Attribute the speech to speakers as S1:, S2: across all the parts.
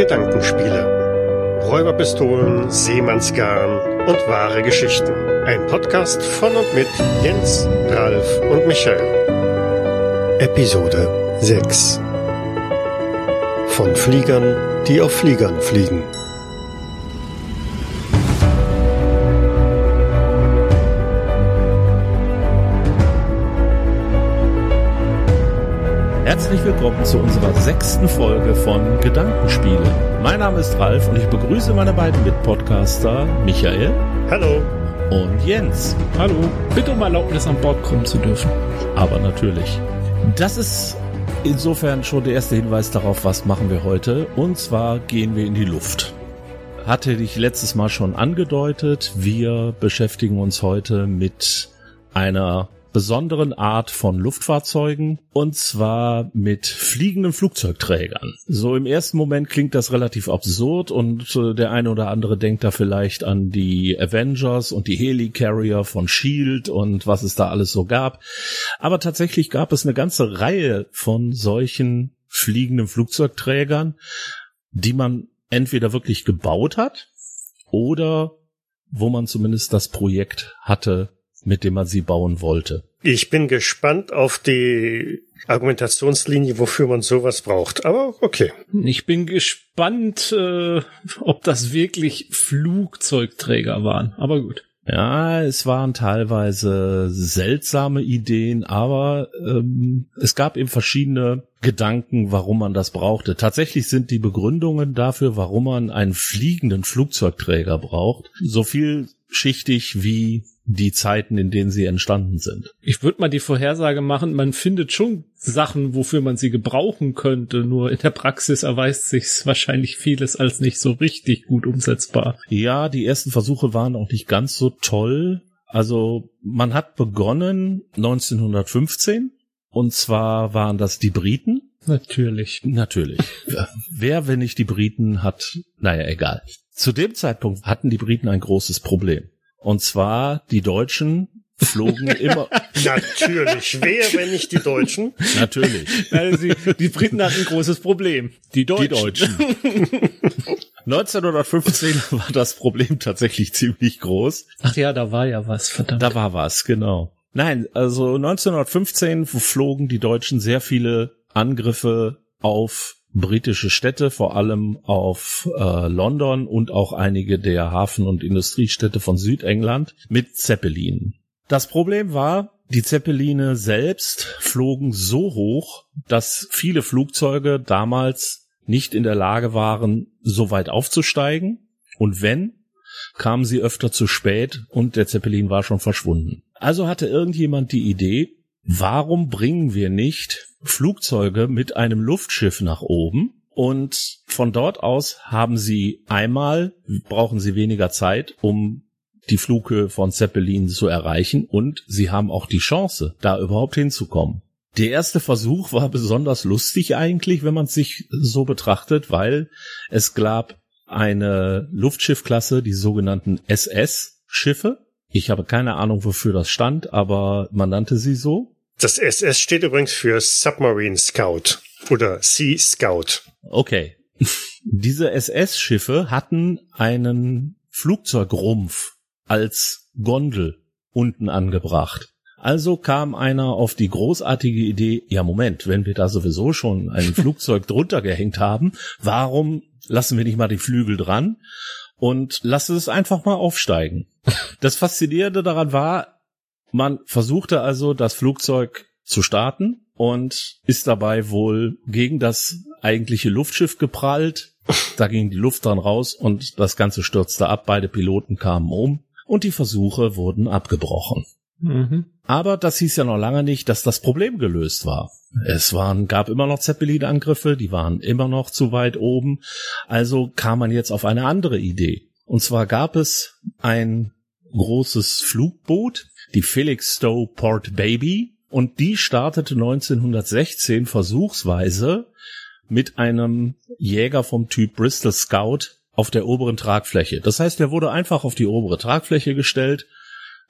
S1: Gedankenspiele. Räuberpistolen, Seemannsgarn und wahre Geschichten. Ein Podcast von und mit Jens, Ralf und Michael. Episode 6 Von Fliegern, die auf Fliegern fliegen.
S2: Herzlich willkommen zu unserer sechsten Folge von Gedankenspiele. Mein Name ist Ralf und ich begrüße meine beiden Mitpodcaster Michael.
S1: Hallo.
S2: Und Jens.
S3: Hallo. Bitte um Erlaubnis an Bord kommen zu dürfen.
S2: Aber natürlich. Das ist insofern schon der erste Hinweis darauf, was machen wir heute. Und zwar gehen wir in die Luft. Hatte ich letztes Mal schon angedeutet. Wir beschäftigen uns heute mit einer besonderen Art von Luftfahrzeugen und zwar mit fliegenden Flugzeugträgern. So im ersten Moment klingt das relativ absurd und äh, der eine oder andere denkt da vielleicht an die Avengers und die Helicarrier von Shield und was es da alles so gab. Aber tatsächlich gab es eine ganze Reihe von solchen fliegenden Flugzeugträgern, die man entweder wirklich gebaut hat oder wo man zumindest das Projekt hatte, mit dem man sie bauen wollte.
S1: Ich bin gespannt auf die Argumentationslinie, wofür man sowas braucht. Aber okay.
S3: Ich bin gespannt, äh, ob das wirklich Flugzeugträger waren. Aber gut.
S2: Ja, es waren teilweise seltsame Ideen, aber ähm, es gab eben verschiedene Gedanken, warum man das brauchte. Tatsächlich sind die Begründungen dafür, warum man einen fliegenden Flugzeugträger braucht, so vielschichtig wie die Zeiten, in denen sie entstanden sind.
S3: Ich würde mal die Vorhersage machen, man findet schon Sachen, wofür man sie gebrauchen könnte, nur in der Praxis erweist sich wahrscheinlich vieles als nicht so richtig gut umsetzbar.
S2: Ja, die ersten Versuche waren auch nicht ganz so toll. Also man hat begonnen 1915 und zwar waren das die Briten.
S3: Natürlich.
S2: Natürlich. Wer, wenn nicht die Briten, hat, naja, egal. Zu dem Zeitpunkt hatten die Briten ein großes Problem. Und zwar die Deutschen flogen immer.
S1: Natürlich. Wer, wenn nicht die Deutschen?
S2: Natürlich.
S3: Also die, die Briten hatten ein großes Problem. Die Deutschen.
S2: Die Deutschen. 1915 war das Problem tatsächlich ziemlich groß.
S3: Ach ja, da war ja was, verdammt.
S2: Da war was, genau. Nein, also 1915 flogen die Deutschen sehr viele Angriffe auf britische Städte, vor allem auf äh, London und auch einige der Hafen- und Industriestädte von Südengland mit Zeppelinen. Das Problem war, die Zeppeline selbst flogen so hoch, dass viele Flugzeuge damals nicht in der Lage waren, so weit aufzusteigen. Und wenn, kamen sie öfter zu spät und der Zeppelin war schon verschwunden. Also hatte irgendjemand die Idee, warum bringen wir nicht Flugzeuge mit einem Luftschiff nach oben und von dort aus haben sie einmal, brauchen sie weniger Zeit, um die Flughöhe von Zeppelin zu erreichen und sie haben auch die Chance, da überhaupt hinzukommen. Der erste Versuch war besonders lustig eigentlich, wenn man es sich so betrachtet, weil es gab eine Luftschiffklasse, die sogenannten SS-Schiffe. Ich habe keine Ahnung, wofür das stand, aber man nannte sie so.
S1: Das SS steht übrigens für Submarine Scout oder Sea Scout.
S2: Okay. Diese SS-Schiffe hatten einen Flugzeugrumpf als Gondel unten angebracht. Also kam einer auf die großartige Idee, ja Moment, wenn wir da sowieso schon ein Flugzeug drunter gehängt haben, warum lassen wir nicht mal die Flügel dran und lassen es einfach mal aufsteigen? Das Faszinierende daran war, man versuchte also, das Flugzeug zu starten und ist dabei wohl gegen das eigentliche Luftschiff geprallt. Da ging die Luft dran raus und das Ganze stürzte ab. Beide Piloten kamen um und die Versuche wurden abgebrochen. Mhm. Aber das hieß ja noch lange nicht, dass das Problem gelöst war. Es waren, gab immer noch Zeppelin-Angriffe, die waren immer noch zu weit oben. Also kam man jetzt auf eine andere Idee. Und zwar gab es ein großes Flugboot, die Felix Stowe Port Baby, und die startete 1916 versuchsweise mit einem Jäger vom Typ Bristol Scout auf der oberen Tragfläche. Das heißt, er wurde einfach auf die obere Tragfläche gestellt.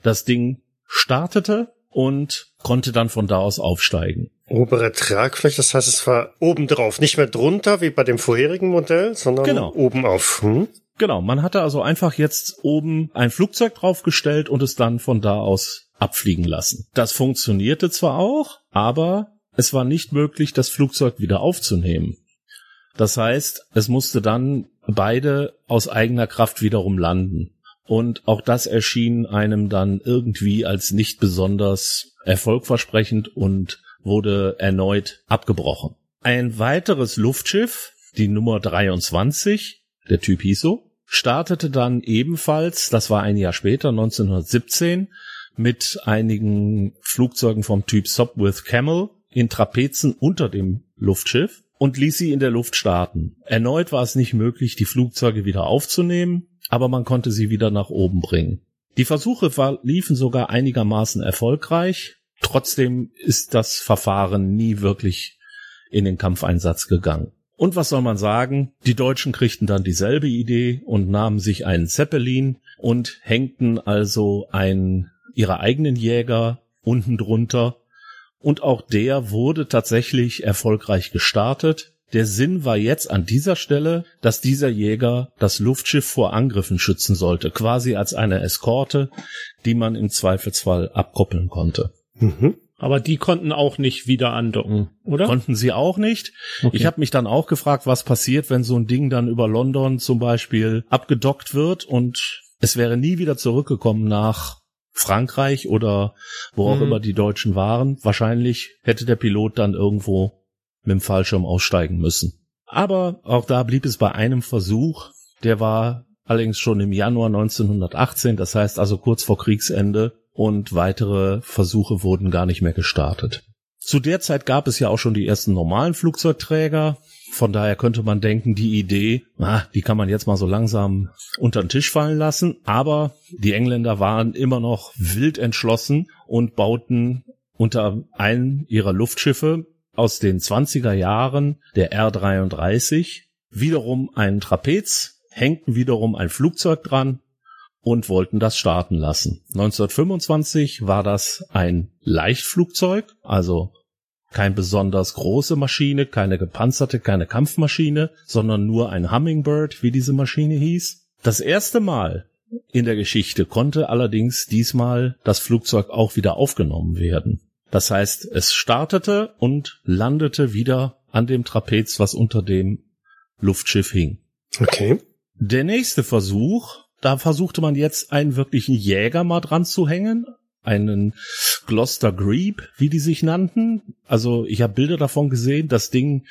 S2: Das Ding startete und konnte dann von da aus aufsteigen.
S1: Obere Tragfläche, das heißt, es war oben drauf, nicht mehr drunter wie bei dem vorherigen Modell, sondern
S2: Genau.
S1: oben auf. Hm?
S2: Genau, man hatte also einfach jetzt oben ein Flugzeug draufgestellt und es dann von da aus abfliegen lassen. Das funktionierte zwar auch, aber es war nicht möglich, das Flugzeug wieder aufzunehmen. Das heißt, es musste dann beide aus eigener Kraft wiederum landen. Und auch das erschien einem dann irgendwie als nicht besonders erfolgversprechend und wurde erneut abgebrochen. Ein weiteres Luftschiff, die Nummer 23, der Typ hieß so, startete dann ebenfalls, das war ein Jahr später, 1917, mit einigen Flugzeugen vom Typ Sopwith Camel in Trapezen unter dem Luftschiff und ließ sie in der Luft starten. Erneut war es nicht möglich, die Flugzeuge wieder aufzunehmen, aber man konnte sie wieder nach oben bringen. Die Versuche liefen sogar einigermaßen erfolgreich. Trotzdem ist das Verfahren nie wirklich in den Kampfeinsatz gegangen. Und was soll man sagen? Die Deutschen kriegten dann dieselbe Idee und nahmen sich einen Zeppelin und hängten also einen ihrer eigenen Jäger unten drunter. Und auch der wurde tatsächlich erfolgreich gestartet. Der Sinn war jetzt an dieser Stelle, dass dieser Jäger das Luftschiff vor Angriffen schützen sollte, quasi als eine Eskorte, die man im Zweifelsfall abkoppeln konnte.
S1: Mhm.
S3: Aber die konnten auch nicht wieder andocken, oder?
S2: Konnten sie auch nicht.
S3: Okay.
S2: Ich habe mich dann auch gefragt, was passiert, wenn so ein Ding dann über London zum Beispiel abgedockt wird und es wäre nie wieder zurückgekommen nach Frankreich oder wo auch
S3: Mhm.
S2: immer die Deutschen waren. Wahrscheinlich hätte der Pilot dann irgendwo mit dem Fallschirm aussteigen müssen. Aber auch da blieb es bei einem Versuch. Der war allerdings schon im Januar 1918, das heißt also kurz vor Kriegsende und weitere Versuche wurden gar nicht mehr gestartet. Zu der Zeit gab es ja auch schon die ersten normalen Flugzeugträger. Von daher könnte man denken, die Idee, ah, die kann man jetzt mal so langsam unter den Tisch fallen lassen. Aber die Engländer waren immer noch wild entschlossen und bauten unter einem ihrer Luftschiffe aus den 20er Jahren der R-33 wiederum einen Trapez, hängten wiederum ein Flugzeug dran und wollten das starten lassen. 1925 war das ein Leichtflugzeug, also kein besonders große Maschine, keine gepanzerte, keine Kampfmaschine, sondern nur ein Hummingbird, wie diese Maschine hieß. Das erste Mal in der Geschichte konnte allerdings diesmal das Flugzeug auch wieder aufgenommen werden. Das heißt, es startete und landete wieder an dem Trapez, was unter dem Luftschiff hing.
S1: Okay.
S2: Der nächste Versuch, da versuchte man jetzt einen wirklichen Jäger mal dran zu hängen, einen Gloucester Grebe, wie die sich nannten. Also ich habe Bilder davon gesehen. Das Ding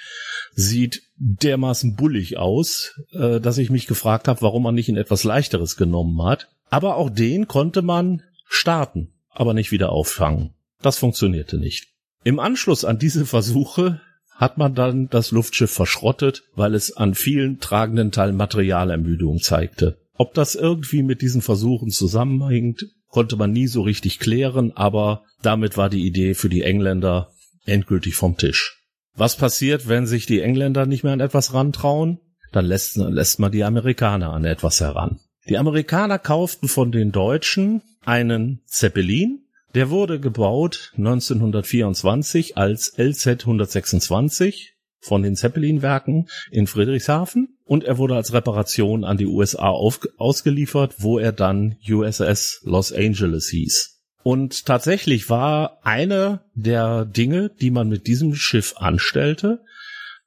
S2: sieht dermaßen bullig aus, äh, dass ich mich gefragt habe, warum man nicht ein etwas leichteres genommen hat. Aber auch den konnte man starten, aber nicht wieder auffangen. Das funktionierte nicht. Im Anschluss an diese Versuche hat man dann das Luftschiff verschrottet, weil es an vielen tragenden Teilen Materialermüdung zeigte. Ob das irgendwie mit diesen Versuchen zusammenhängt, konnte man nie so richtig klären, aber damit war die Idee für die Engländer endgültig vom Tisch. Was passiert, wenn sich die Engländer nicht mehr an etwas rantrauen? Dann lässt, lässt man die Amerikaner an etwas heran. Die Amerikaner kauften von den Deutschen einen Zeppelin, der wurde gebaut 1924 als LZ 126 von den Zeppelin-Werken in Friedrichshafen und er wurde als Reparation an die USA auf, ausgeliefert, wo er dann USS Los Angeles hieß. Und tatsächlich war eine der Dinge, die man mit diesem Schiff anstellte,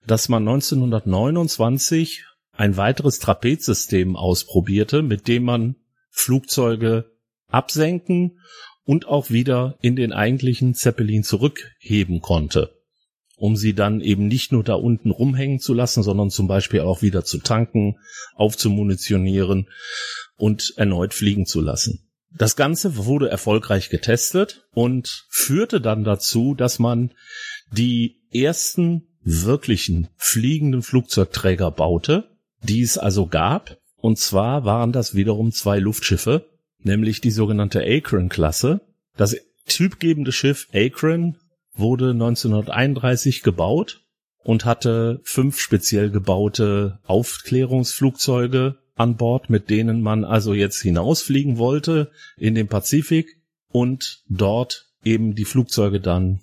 S2: dass man 1929 ein weiteres Trapezsystem ausprobierte, mit dem man Flugzeuge absenken und auch wieder in den eigentlichen Zeppelin zurückheben konnte, um sie dann eben nicht nur da unten rumhängen zu lassen, sondern zum Beispiel auch wieder zu tanken, aufzumunitionieren und erneut fliegen zu lassen. Das Ganze wurde erfolgreich getestet und führte dann dazu, dass man die ersten wirklichen fliegenden Flugzeugträger baute, die es also gab. Und zwar waren das wiederum zwei Luftschiffe, nämlich die sogenannte Akron-Klasse. Das typgebende Schiff Akron wurde 1931 gebaut und hatte fünf speziell gebaute Aufklärungsflugzeuge an Bord, mit denen man also jetzt hinausfliegen wollte in den Pazifik und dort eben die Flugzeuge dann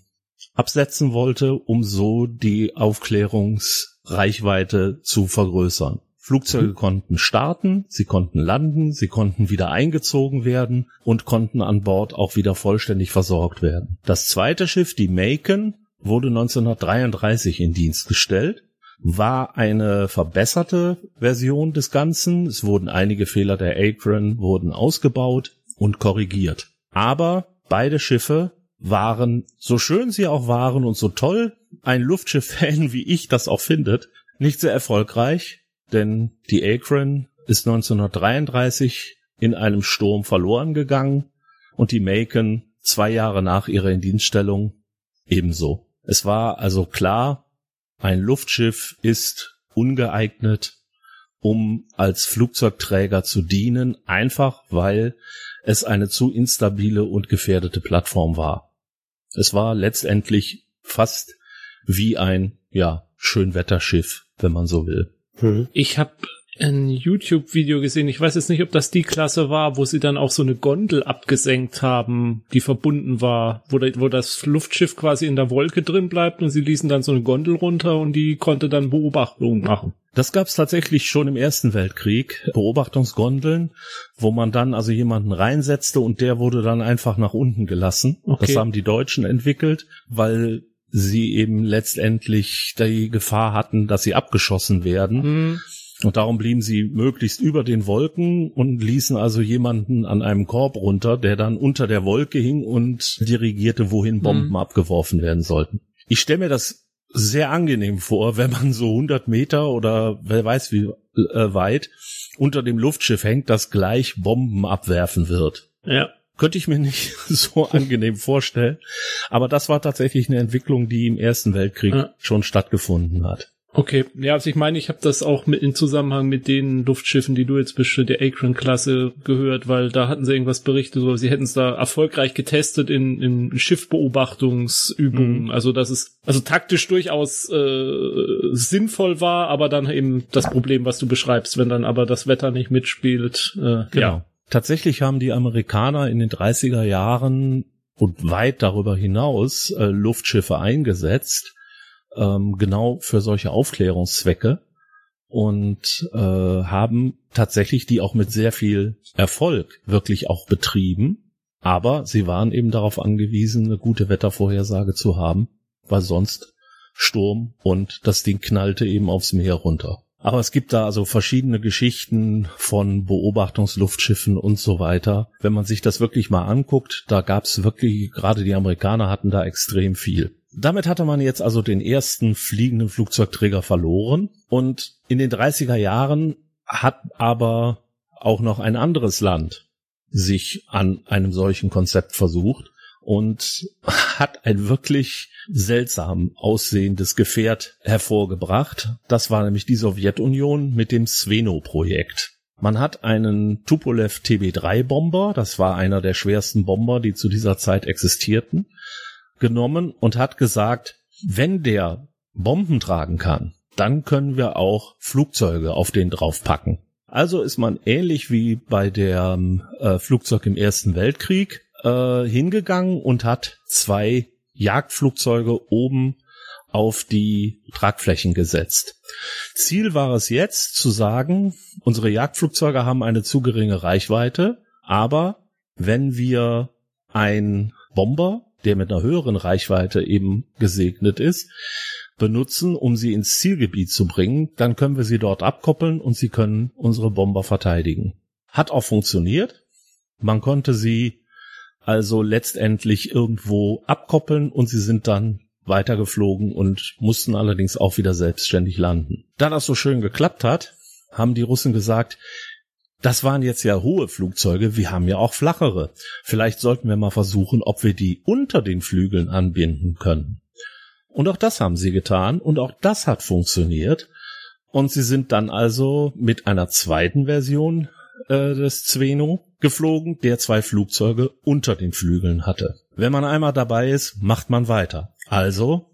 S2: absetzen wollte, um so die Aufklärungsreichweite zu vergrößern. Flugzeuge mhm. konnten starten, sie konnten landen, sie konnten wieder eingezogen werden und konnten an Bord auch wieder vollständig versorgt werden. Das zweite Schiff, die Macon, wurde 1933 in Dienst gestellt, war eine verbesserte Version des Ganzen. Es wurden einige Fehler der Akron wurden ausgebaut und korrigiert. Aber beide Schiffe waren, so schön sie auch waren und so toll ein Luftschiff-Fan wie ich das auch findet, nicht sehr erfolgreich denn die Akron ist 1933 in einem Sturm verloren gegangen und die Macon zwei Jahre nach ihrer Indienststellung ebenso. Es war also klar, ein Luftschiff ist ungeeignet, um als Flugzeugträger zu dienen, einfach weil es eine zu instabile und gefährdete Plattform war. Es war letztendlich fast wie ein, ja, Schönwetterschiff, wenn man so will.
S3: Hm. Ich habe ein YouTube-Video gesehen. Ich weiß jetzt nicht, ob das die Klasse war, wo sie dann auch so eine Gondel abgesenkt haben, die verbunden war, wo, wo das Luftschiff quasi in der Wolke drin bleibt und sie ließen dann so eine Gondel runter und die konnte dann Beobachtungen machen.
S2: Das gab es tatsächlich schon im Ersten Weltkrieg, Beobachtungsgondeln, wo man dann also jemanden reinsetzte und der wurde dann einfach nach unten gelassen. Okay. Das haben die Deutschen entwickelt, weil sie eben letztendlich die Gefahr hatten, dass sie abgeschossen werden. Mhm. Und darum blieben sie möglichst über den Wolken und ließen also jemanden an einem Korb runter, der dann unter der Wolke hing und dirigierte, wohin Bomben mhm. abgeworfen werden sollten. Ich stelle mir das sehr angenehm vor, wenn man so 100 Meter oder wer weiß wie äh, weit unter dem Luftschiff hängt, das gleich Bomben abwerfen wird.
S3: Ja.
S2: Könnte ich mir nicht so angenehm vorstellen. Aber das war tatsächlich eine Entwicklung, die im Ersten Weltkrieg ja. schon stattgefunden hat.
S3: Okay, ja, also ich meine, ich habe das auch mit in Zusammenhang mit den Luftschiffen, die du jetzt bist, der Akron-Klasse gehört, weil da hatten sie irgendwas berichtet, so sie hätten es da erfolgreich getestet in, in Schiffbeobachtungsübungen. Mhm. Also dass es also taktisch durchaus äh, sinnvoll war, aber dann eben das Problem, was du beschreibst, wenn dann aber das Wetter nicht mitspielt. Äh,
S2: genau. Ja. Tatsächlich haben die Amerikaner in den 30er Jahren und weit darüber hinaus äh, Luftschiffe eingesetzt, ähm, genau für solche Aufklärungszwecke und äh, haben tatsächlich die auch mit sehr viel Erfolg wirklich auch betrieben. Aber sie waren eben darauf angewiesen, eine gute Wettervorhersage zu haben, weil sonst Sturm und das Ding knallte eben aufs Meer runter. Aber es gibt da also verschiedene Geschichten von Beobachtungsluftschiffen und so weiter. Wenn man sich das wirklich mal anguckt, da gab es wirklich, gerade die Amerikaner hatten da extrem viel. Damit hatte man jetzt also den ersten fliegenden Flugzeugträger verloren und in den 30er Jahren hat aber auch noch ein anderes Land sich an einem solchen Konzept versucht und hat ein wirklich seltsam aussehendes Gefährt hervorgebracht. Das war nämlich die Sowjetunion mit dem Sveno-Projekt. Man hat einen Tupolev TB3-Bomber, das war einer der schwersten Bomber, die zu dieser Zeit existierten, genommen und hat gesagt, wenn der Bomben tragen kann, dann können wir auch Flugzeuge auf den draufpacken. Also ist man ähnlich wie bei der äh, Flugzeug im Ersten Weltkrieg äh, hingegangen und hat zwei Jagdflugzeuge oben auf die Tragflächen gesetzt. Ziel war es jetzt zu sagen, unsere Jagdflugzeuge haben eine zu geringe Reichweite, aber wenn wir ein Bomber, der mit einer höheren Reichweite eben gesegnet ist, benutzen, um sie ins Zielgebiet zu bringen, dann können wir sie dort abkoppeln und sie können unsere Bomber verteidigen. Hat auch funktioniert. Man konnte sie also letztendlich irgendwo abkoppeln und sie sind dann weitergeflogen und mussten allerdings auch wieder selbstständig landen. Da das so schön geklappt hat, haben die Russen gesagt, das waren jetzt ja hohe Flugzeuge, wir haben ja auch flachere. Vielleicht sollten wir mal versuchen, ob wir die unter den Flügeln anbinden können. Und auch das haben sie getan und auch das hat funktioniert. Und sie sind dann also mit einer zweiten Version äh, des Zweno geflogen, der zwei Flugzeuge unter den Flügeln hatte. Wenn man einmal dabei ist, macht man weiter. Also,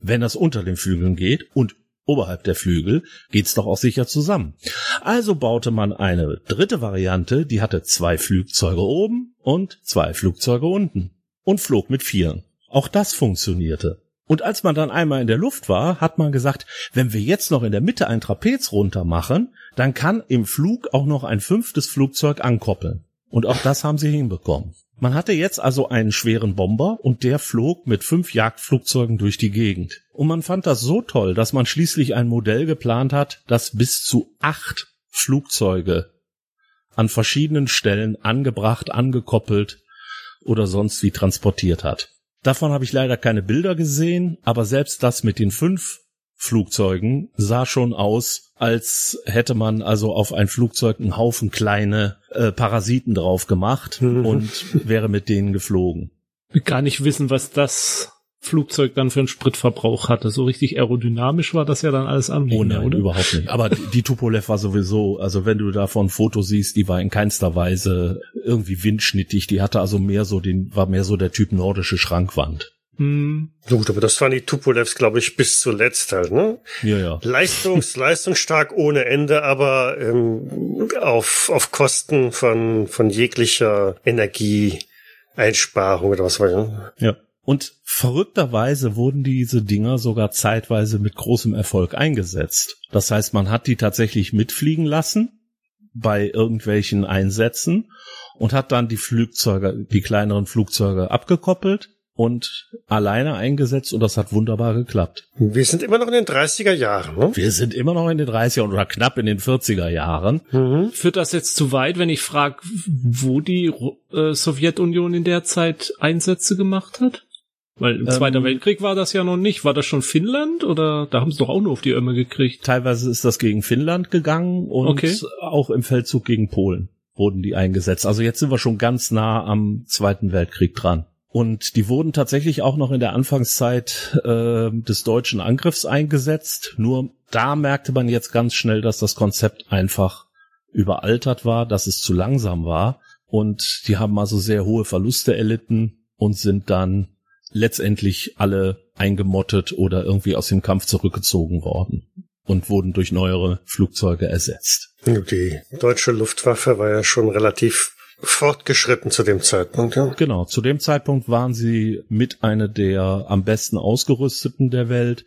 S2: wenn das unter den Flügeln geht und oberhalb der Flügel, geht's doch auch sicher zusammen. Also baute man eine dritte Variante, die hatte zwei Flugzeuge oben und zwei Flugzeuge unten und flog mit vieren. Auch das funktionierte. Und als man dann einmal in der Luft war, hat man gesagt, wenn wir jetzt noch in der Mitte ein Trapez runter machen, dann kann im Flug auch noch ein fünftes Flugzeug ankoppeln. Und auch das haben sie hinbekommen. Man hatte jetzt also einen schweren Bomber und der flog mit fünf Jagdflugzeugen durch die Gegend. Und man fand das so toll, dass man schließlich ein Modell geplant hat, das bis zu acht Flugzeuge an verschiedenen Stellen angebracht, angekoppelt oder sonst wie transportiert hat. Davon habe ich leider keine Bilder gesehen, aber selbst das mit den fünf Flugzeugen sah schon aus, als hätte man also auf ein Flugzeug einen Haufen kleine äh, Parasiten drauf gemacht mhm. und wäre mit denen geflogen.
S3: Gar nicht wissen, was das Flugzeug dann für einen Spritverbrauch hatte. So richtig aerodynamisch war das ja dann alles am
S2: Oh nein, oder? überhaupt nicht. Aber die Tupolev war sowieso, also wenn du davon ein Foto siehst, die war in keinster Weise irgendwie windschnittig. Die hatte also mehr so den, war mehr so der Typ nordische Schrankwand.
S1: Hm. Gut, aber das waren die Tupolevs, glaube ich, bis zuletzt halt, ne?
S2: Ja, ja.
S1: Leistungs, leistungsstark ohne Ende, aber ähm, auf, auf Kosten von, von jeglicher Energieeinsparung oder was war
S2: ja. Ja. Und verrückterweise wurden diese Dinger sogar zeitweise mit großem Erfolg eingesetzt. Das heißt, man hat die tatsächlich mitfliegen lassen bei irgendwelchen Einsätzen und hat dann die Flugzeuge, die kleineren Flugzeuge abgekoppelt und alleine eingesetzt und das hat wunderbar geklappt.
S1: Wir sind immer noch in den 30er Jahren, ne?
S2: Wir sind immer noch in den 30er oder knapp in den 40er Jahren.
S3: Mhm. Führt das jetzt zu weit, wenn ich frage, wo die äh, Sowjetunion in der Zeit Einsätze gemacht hat? Weil im ähm, Zweiten Weltkrieg war das ja noch nicht. War das schon Finnland oder da haben sie doch auch nur auf die Ömme gekriegt?
S2: Teilweise ist das gegen Finnland gegangen und okay. auch im Feldzug gegen Polen wurden die eingesetzt. Also jetzt sind wir schon ganz nah am Zweiten Weltkrieg dran. Und die wurden tatsächlich auch noch in der Anfangszeit äh, des deutschen Angriffs eingesetzt. Nur da merkte man jetzt ganz schnell, dass das Konzept einfach überaltert war, dass es zu langsam war. Und die haben also sehr hohe Verluste erlitten und sind dann letztendlich alle eingemottet oder irgendwie aus dem Kampf zurückgezogen worden und wurden durch neuere Flugzeuge ersetzt.
S1: Die deutsche Luftwaffe war ja schon relativ fortgeschritten zu dem Zeitpunkt, ja.
S2: Genau, zu dem Zeitpunkt waren sie mit einer der am besten ausgerüsteten der Welt.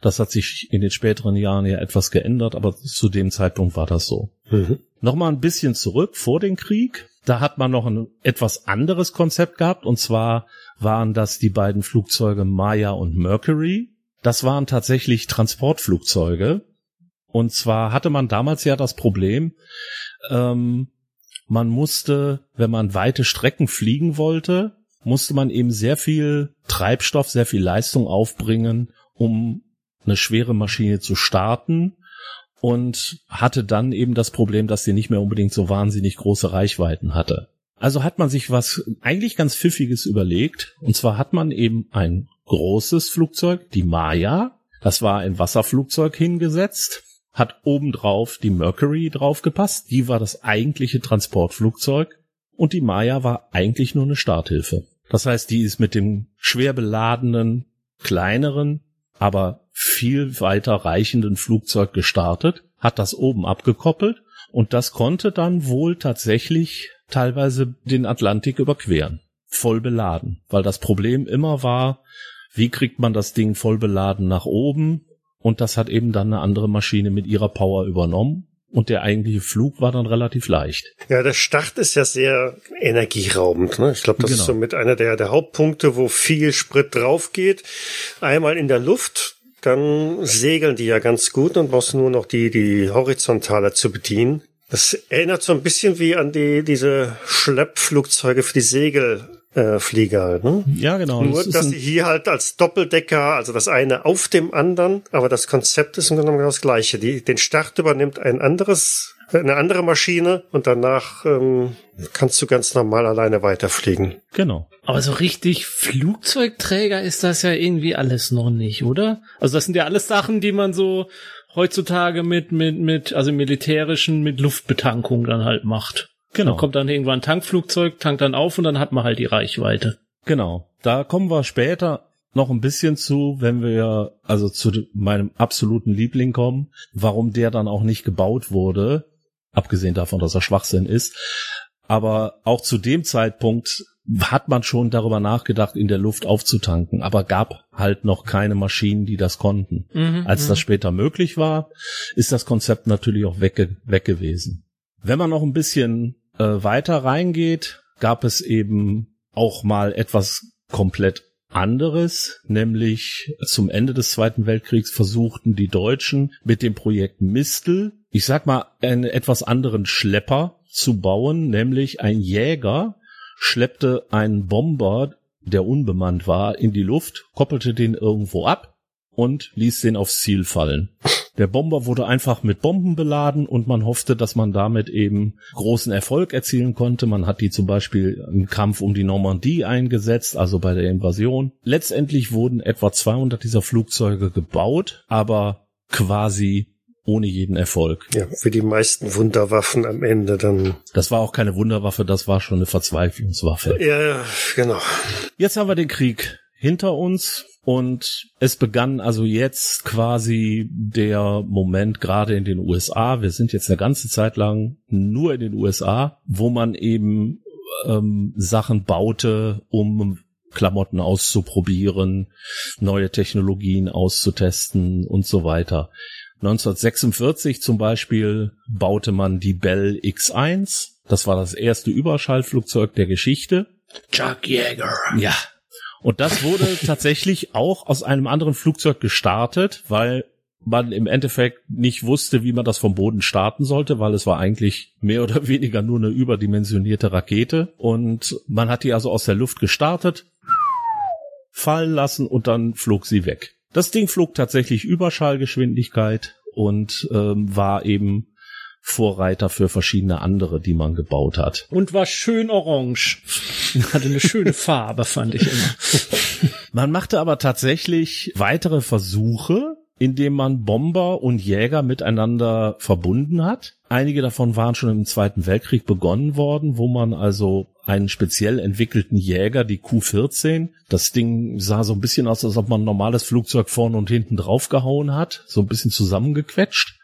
S2: Das hat sich in den späteren Jahren ja etwas geändert, aber zu dem Zeitpunkt war das so. Mhm. Nochmal ein bisschen zurück vor dem Krieg. Da hat man noch ein etwas anderes Konzept gehabt, und zwar waren das die beiden Flugzeuge Maya und Mercury. Das waren tatsächlich Transportflugzeuge. Und zwar hatte man damals ja das Problem, ähm, man musste, wenn man weite Strecken fliegen wollte, musste man eben sehr viel Treibstoff, sehr viel Leistung aufbringen, um eine schwere Maschine zu starten und hatte dann eben das Problem, dass sie nicht mehr unbedingt so wahnsinnig große Reichweiten hatte. Also hat man sich was eigentlich ganz Pfiffiges überlegt. Und zwar hat man eben ein großes Flugzeug, die Maya, das war ein Wasserflugzeug hingesetzt, hat obendrauf die Mercury draufgepasst, die war das eigentliche Transportflugzeug und die Maya war eigentlich nur eine Starthilfe. Das heißt, die ist mit dem schwer beladenen, kleineren, aber viel weiter reichenden Flugzeug gestartet, hat das oben abgekoppelt und das konnte dann wohl tatsächlich teilweise den Atlantik überqueren. Voll beladen. Weil das Problem immer war, wie kriegt man das Ding voll beladen nach oben? Und das hat eben dann eine andere Maschine mit ihrer Power übernommen. Und der eigentliche Flug war dann relativ leicht.
S1: Ja, der Start ist ja sehr energieraubend. Ne? Ich glaube, das genau. ist so mit einer der, der Hauptpunkte, wo viel Sprit drauf geht. Einmal in der Luft, dann segeln die ja ganz gut und brauchst nur noch die, die Horizontale zu bedienen. Das erinnert so ein bisschen wie an die, diese Schleppflugzeuge für die Segelflieger. Halt, ne?
S2: Ja, genau.
S1: Nur, das dass sie hier halt als Doppeldecker, also das eine auf dem anderen, aber das Konzept ist im Grunde genommen das gleiche. Die, den Start übernimmt ein anderes, eine andere Maschine und danach ähm, kannst du ganz normal alleine weiterfliegen.
S2: Genau.
S3: Aber so richtig Flugzeugträger ist das ja irgendwie alles noch nicht, oder? Also das sind ja alles Sachen, die man so heutzutage mit, mit, mit, also militärischen, mit Luftbetankung dann halt macht. Genau. Dann kommt dann irgendwann ein Tankflugzeug, tankt dann auf und dann hat man halt die Reichweite.
S2: Genau. Da kommen wir später noch ein bisschen zu, wenn wir also zu meinem absoluten Liebling kommen, warum der dann auch nicht gebaut wurde, abgesehen davon, dass er Schwachsinn ist. Aber auch zu dem Zeitpunkt hat man schon darüber nachgedacht, in der Luft aufzutanken, aber gab halt noch keine Maschinen, die das konnten. Mhm, Als das mhm. später möglich war, ist das Konzept natürlich auch weg, weg gewesen. Wenn man noch ein bisschen äh, weiter reingeht, gab es eben auch mal etwas komplett anderes, nämlich zum Ende des Zweiten Weltkriegs versuchten die Deutschen mit dem Projekt Mistel, ich sag mal, einen etwas anderen Schlepper zu bauen, nämlich ein Jäger schleppte einen Bomber, der unbemannt war, in die Luft, koppelte den irgendwo ab und ließ den aufs Ziel fallen. Der Bomber wurde einfach mit Bomben beladen und man hoffte, dass man damit eben großen Erfolg erzielen konnte. Man hat die zum Beispiel im Kampf um die Normandie eingesetzt, also bei der Invasion. Letztendlich wurden etwa 200 dieser Flugzeuge gebaut, aber quasi ohne jeden Erfolg.
S1: Ja, für die meisten Wunderwaffen am Ende dann.
S2: Das war auch keine Wunderwaffe, das war schon eine Verzweiflungswaffe.
S1: Ja, ja, genau.
S2: Jetzt haben wir den Krieg hinter uns und es begann also jetzt quasi der Moment gerade in den USA. Wir sind jetzt eine ganze Zeit lang nur in den USA, wo man eben ähm, Sachen baute, um Klamotten auszuprobieren, neue Technologien auszutesten und so weiter. 1946 zum Beispiel baute man die Bell X1. Das war das erste Überschallflugzeug der Geschichte.
S1: Chuck Yeager.
S2: Ja. Und das wurde tatsächlich auch aus einem anderen Flugzeug gestartet, weil man im Endeffekt nicht wusste, wie man das vom Boden starten sollte, weil es war eigentlich mehr oder weniger nur eine überdimensionierte Rakete. Und man hat die also aus der Luft gestartet, fallen lassen und dann flog sie weg. Das Ding flog tatsächlich Überschallgeschwindigkeit und ähm, war eben Vorreiter für verschiedene andere, die man gebaut hat.
S3: Und war schön orange. Hatte eine schöne Farbe, fand ich immer.
S2: Man machte aber tatsächlich weitere Versuche, indem man Bomber und Jäger miteinander verbunden hat. Einige davon waren schon im Zweiten Weltkrieg begonnen worden, wo man also einen speziell entwickelten Jäger, die Q-14. Das Ding sah so ein bisschen aus, als ob man ein normales Flugzeug vorne und hinten draufgehauen hat, so ein bisschen zusammengequetscht.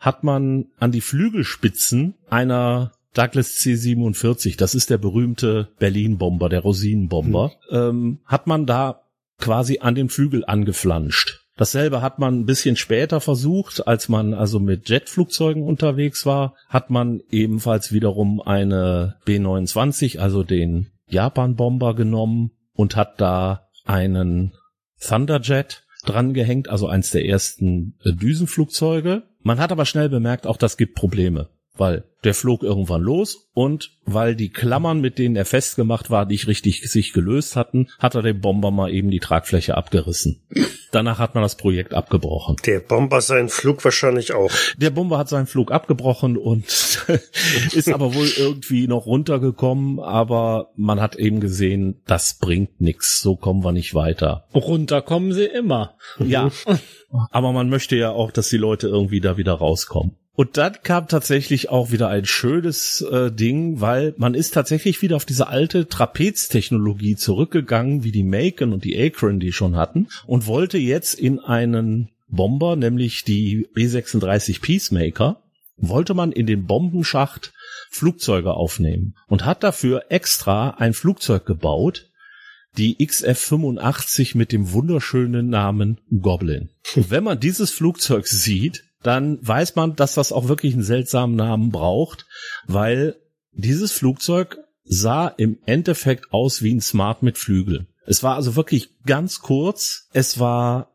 S2: Hat man an die Flügelspitzen einer Douglas C-47, das ist der berühmte Berlin-Bomber, der Rosinenbomber, mhm. ähm, hat man da quasi an den Flügel angeflanscht. Dasselbe hat man ein bisschen später versucht, als man also mit Jetflugzeugen unterwegs war, hat man ebenfalls wiederum eine B-29, also den Japan-Bomber genommen und hat da einen Thunderjet drangehängt, also eins der ersten Düsenflugzeuge. Man hat aber schnell bemerkt, auch das gibt Probleme weil der flog irgendwann los und weil die Klammern, mit denen er festgemacht war, nicht richtig sich gelöst hatten, hat er dem Bomber mal eben die Tragfläche abgerissen. Danach hat man das Projekt abgebrochen.
S1: Der Bomber seinen Flug wahrscheinlich auch.
S2: Der Bomber hat seinen Flug abgebrochen und ist aber wohl irgendwie noch runtergekommen, aber man hat eben gesehen, das bringt nichts, so kommen wir nicht weiter.
S3: Runter kommen sie immer.
S2: Ja. aber man möchte ja auch, dass die Leute irgendwie da wieder rauskommen. Und dann kam tatsächlich auch wieder ein schönes äh, Ding, weil man ist tatsächlich wieder auf diese alte Trapeztechnologie zurückgegangen, wie die Macon und die Akron die schon hatten, und wollte jetzt in einen Bomber, nämlich die B-36 Peacemaker, wollte man in den Bombenschacht Flugzeuge aufnehmen und hat dafür extra ein Flugzeug gebaut, die XF-85 mit dem wunderschönen Namen Goblin. Und wenn man dieses Flugzeug sieht, dann weiß man, dass das auch wirklich einen seltsamen Namen braucht, weil dieses Flugzeug sah im Endeffekt aus wie ein Smart mit Flügeln. Es war also wirklich ganz kurz. Es war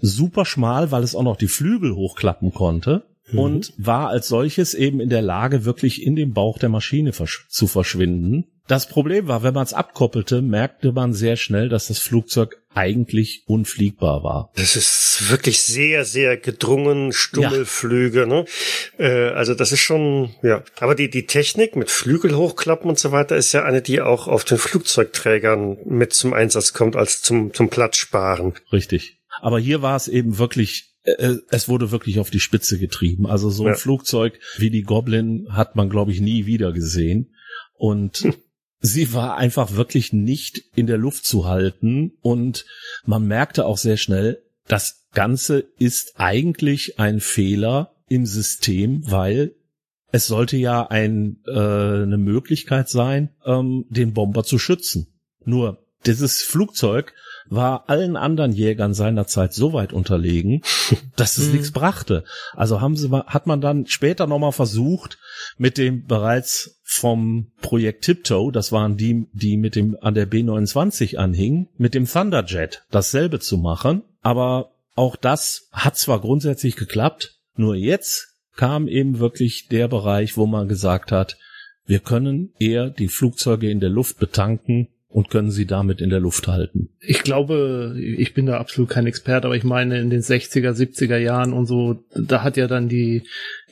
S2: super schmal, weil es auch noch die Flügel hochklappen konnte mhm. und war als solches eben in der Lage, wirklich in den Bauch der Maschine versch zu verschwinden. Das Problem war, wenn man es abkoppelte, merkte man sehr schnell, dass das Flugzeug eigentlich unfliegbar war.
S1: Das ist wirklich sehr, sehr gedrungen, Stummelflüge. Ja. Ne? Äh, also das ist schon, ja. Aber die, die Technik mit Flügel hochklappen und so weiter ist ja eine, die auch auf den Flugzeugträgern mit zum Einsatz kommt, als zum, zum Platzsparen.
S2: Richtig. Aber hier war es eben wirklich äh, äh, es wurde wirklich auf die Spitze getrieben. Also so ein ja. Flugzeug wie die Goblin hat man, glaube ich, nie wieder gesehen. Und sie war einfach wirklich nicht in der Luft zu halten und man merkte auch sehr schnell, das Ganze ist eigentlich ein Fehler im System, weil es sollte ja ein, äh, eine Möglichkeit sein, ähm, den Bomber zu schützen. Nur dieses Flugzeug war allen anderen Jägern seiner Zeit so weit unterlegen, dass es nichts brachte. Also haben sie, hat man dann später nochmal versucht, mit dem bereits vom Projekt Tiptoe, das waren die, die mit dem an der B29 anhingen, mit dem Thunderjet dasselbe zu machen. Aber auch das hat zwar grundsätzlich geklappt, nur jetzt kam eben wirklich der Bereich, wo man gesagt hat, wir können eher die Flugzeuge in der Luft betanken und können sie damit in der Luft halten.
S3: Ich glaube, ich bin da absolut kein Experte, aber ich meine, in den 60er, 70er Jahren und so, da hat ja dann die,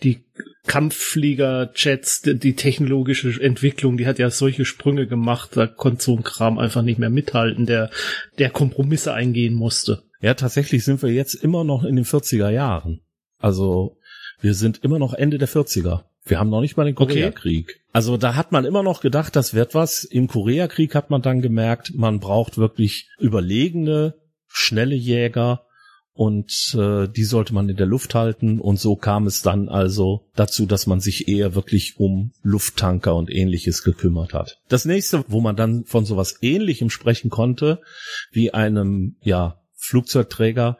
S3: die Kampfflieger-Jets, die, die technologische Entwicklung, die hat ja solche Sprünge gemacht, da konnte so ein Kram einfach nicht mehr mithalten, der, der Kompromisse eingehen musste.
S2: Ja, tatsächlich sind wir jetzt immer noch in den 40er Jahren. Also, wir sind immer noch Ende der 40er. Wir haben noch nicht mal den Koreakrieg. Okay. Also da hat man immer noch gedacht, das wird was. Im Koreakrieg hat man dann gemerkt, man braucht wirklich überlegene, schnelle Jäger und äh, die sollte man in der Luft halten. Und so kam es dann also dazu, dass man sich eher wirklich um Lufttanker und ähnliches gekümmert hat. Das nächste, wo man dann von sowas ähnlichem sprechen konnte, wie einem ja Flugzeugträger,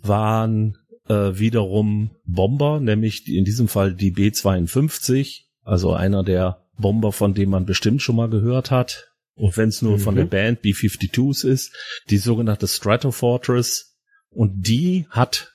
S2: waren äh, wiederum Bomber, nämlich in diesem Fall die B-52, also einer der Bomber, von dem man bestimmt schon mal gehört hat. Und wenn es nur mhm. von der Band B-52s ist, die sogenannte Stratofortress. Und die hat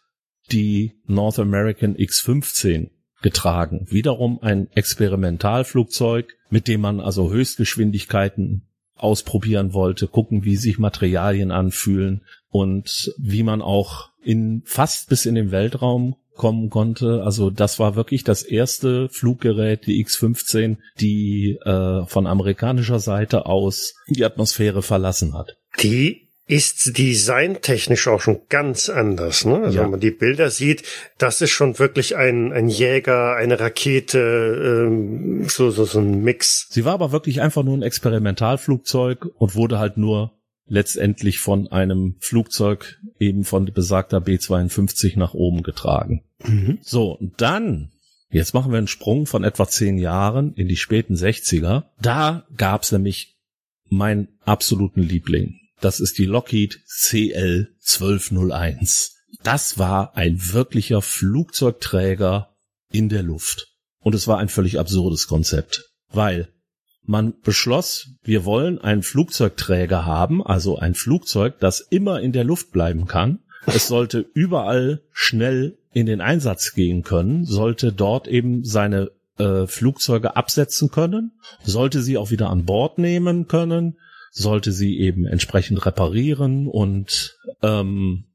S2: die North American X-15 getragen. Wiederum ein Experimentalflugzeug, mit dem man also Höchstgeschwindigkeiten ausprobieren wollte, gucken, wie sich Materialien anfühlen und wie man auch in fast bis in den Weltraum kommen konnte. Also das war wirklich das erste Fluggerät, die X-15, die äh, von amerikanischer Seite aus die Atmosphäre verlassen hat.
S1: Die ist designtechnisch auch schon ganz anders. Ne? Also ja. wenn man die Bilder sieht, das ist schon wirklich ein, ein Jäger, eine Rakete, ähm, so, so, so ein Mix.
S2: Sie war aber wirklich einfach nur ein Experimentalflugzeug und wurde halt nur letztendlich von einem Flugzeug eben von besagter B-52 nach oben getragen. Mhm. So, und dann, jetzt machen wir einen Sprung von etwa zehn Jahren in die späten 60er. Da gab's nämlich meinen absoluten Liebling. Das ist die Lockheed CL 1201. Das war ein wirklicher Flugzeugträger in der Luft. Und es war ein völlig absurdes Konzept, weil man beschloss, wir wollen einen Flugzeugträger haben, also ein Flugzeug, das immer in der Luft bleiben kann. Es sollte überall schnell in den Einsatz gehen können, sollte dort eben seine äh, Flugzeuge absetzen können, sollte sie auch wieder an Bord nehmen können, sollte sie eben entsprechend reparieren und ähm,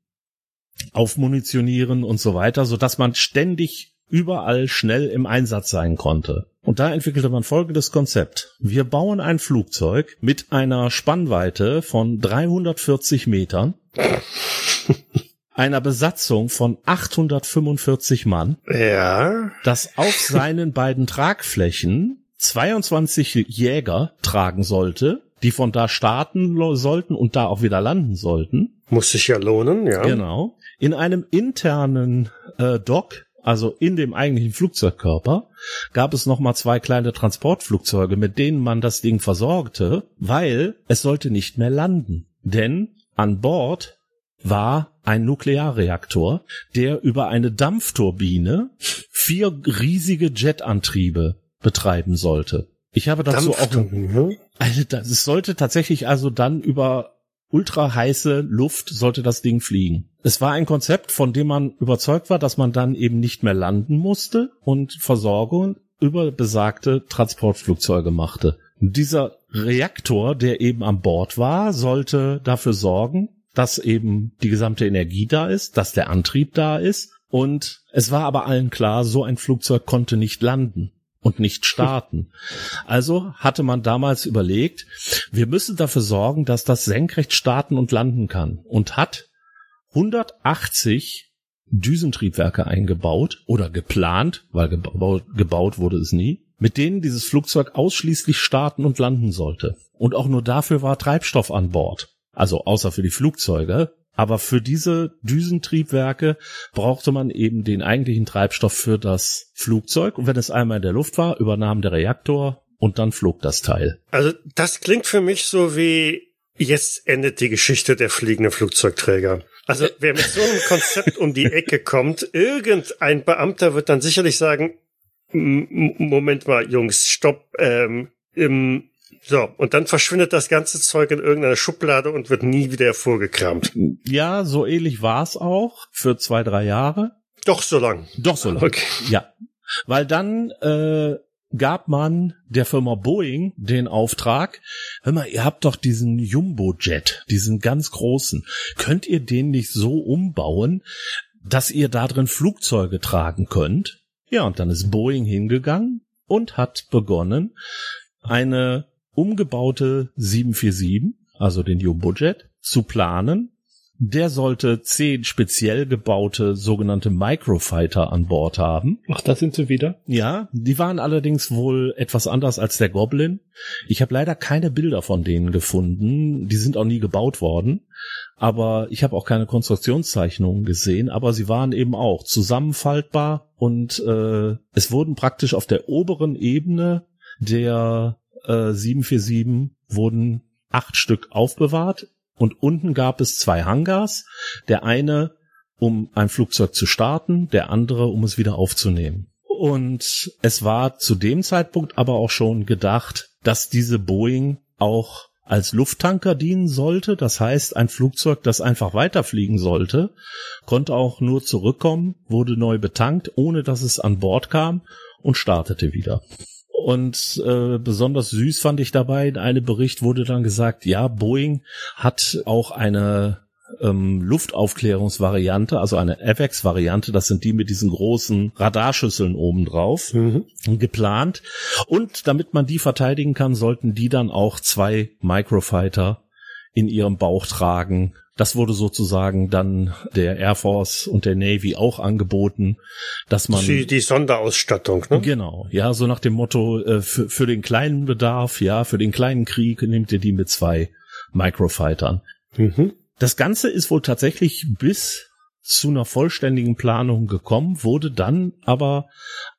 S2: aufmunitionieren und so weiter, so dass man ständig überall schnell im Einsatz sein konnte. Und da entwickelte man folgendes Konzept. Wir bauen ein Flugzeug mit einer Spannweite von 340 Metern, einer Besatzung von 845 Mann,
S1: ja.
S2: das auf seinen beiden Tragflächen 22 Jäger tragen sollte, die von da starten sollten und da auch wieder landen sollten.
S1: Muss sich ja lohnen, ja.
S2: Genau. In einem internen äh, Dock also in dem eigentlichen Flugzeugkörper, gab es nochmal zwei kleine Transportflugzeuge, mit denen man das Ding versorgte, weil es sollte nicht mehr landen. Denn an Bord war ein Nuklearreaktor, der über eine Dampfturbine vier riesige Jetantriebe betreiben sollte. Ich habe dazu auch, also das sollte tatsächlich also dann über ultra heiße Luft sollte das Ding fliegen. Es war ein Konzept, von dem man überzeugt war, dass man dann eben nicht mehr landen musste und Versorgung über besagte Transportflugzeuge machte. Dieser Reaktor, der eben an Bord war, sollte dafür sorgen, dass eben die gesamte Energie da ist, dass der Antrieb da ist. Und es war aber allen klar, so ein Flugzeug konnte nicht landen und nicht starten. Also hatte man damals überlegt, wir müssen dafür sorgen, dass das senkrecht starten und landen kann und hat 180 Düsentriebwerke eingebaut oder geplant, weil gebaut, gebaut wurde es nie, mit denen dieses Flugzeug ausschließlich starten und landen sollte. Und auch nur dafür war Treibstoff an Bord. Also außer für die Flugzeuge Aber für diese Düsentriebwerke brauchte man eben den eigentlichen Treibstoff für das Flugzeug. Und wenn es einmal in der Luft war, übernahm der Reaktor und dann flog das Teil.
S1: Also das klingt für mich so wie jetzt endet die Geschichte der fliegenden Flugzeugträger. Also wer mit so einem Konzept um die Ecke kommt, irgendein Beamter wird dann sicherlich sagen, Moment mal, Jungs, stopp, ähm, im, so, und dann verschwindet das ganze Zeug in irgendeiner Schublade und wird nie wieder hervorgekramt.
S2: Ja, so ähnlich war es auch für zwei, drei Jahre.
S1: Doch so lang.
S2: Doch so lang.
S1: Okay.
S2: Ja. Weil dann äh, gab man der Firma Boeing den Auftrag, hör mal, ihr habt doch diesen Jumbo-Jet, diesen ganz großen. Könnt ihr den nicht so umbauen, dass ihr da drin Flugzeuge tragen könnt? Ja, und dann ist Boeing hingegangen und hat begonnen, eine umgebaute 747, also den Jumbo-Jet, zu planen der sollte zehn speziell gebaute sogenannte Microfighter an Bord haben.
S3: Ach, da sind sie wieder.
S2: Ja, die waren allerdings wohl etwas anders als der Goblin. Ich habe leider keine Bilder von denen gefunden. Die sind auch nie gebaut worden. Aber ich habe auch keine Konstruktionszeichnungen gesehen. Aber sie waren eben auch zusammenfaltbar und äh, es wurden praktisch auf der oberen Ebene der äh, 747 wurden acht Stück aufbewahrt und unten gab es zwei Hangars. Der eine, um ein Flugzeug zu starten, der andere, um es wieder aufzunehmen. Und es war zu dem Zeitpunkt aber auch schon gedacht, dass diese Boeing auch als Lufttanker dienen sollte. Das heißt, ein Flugzeug, das einfach weiterfliegen sollte, konnte auch nur zurückkommen, wurde neu betankt, ohne dass es an Bord kam und startete wieder. Und äh, besonders süß fand ich dabei, in einem Bericht wurde dann gesagt, ja, Boeing hat auch eine ähm, Luftaufklärungsvariante, also eine FX-Variante, das sind die mit diesen großen Radarschüsseln oben drauf, mhm. geplant. Und damit man die verteidigen kann, sollten die dann auch zwei Microfighter in ihrem Bauch tragen, das wurde sozusagen dann der Air Force und der Navy auch angeboten, dass man
S1: die, die Sonderausstattung, ne?
S2: Genau, ja, so nach dem Motto äh, für, für den kleinen Bedarf, ja, für den kleinen Krieg nimmt ihr die mit zwei Microfightern. Mhm. Das Ganze ist wohl tatsächlich bis zu einer vollständigen Planung gekommen, wurde dann aber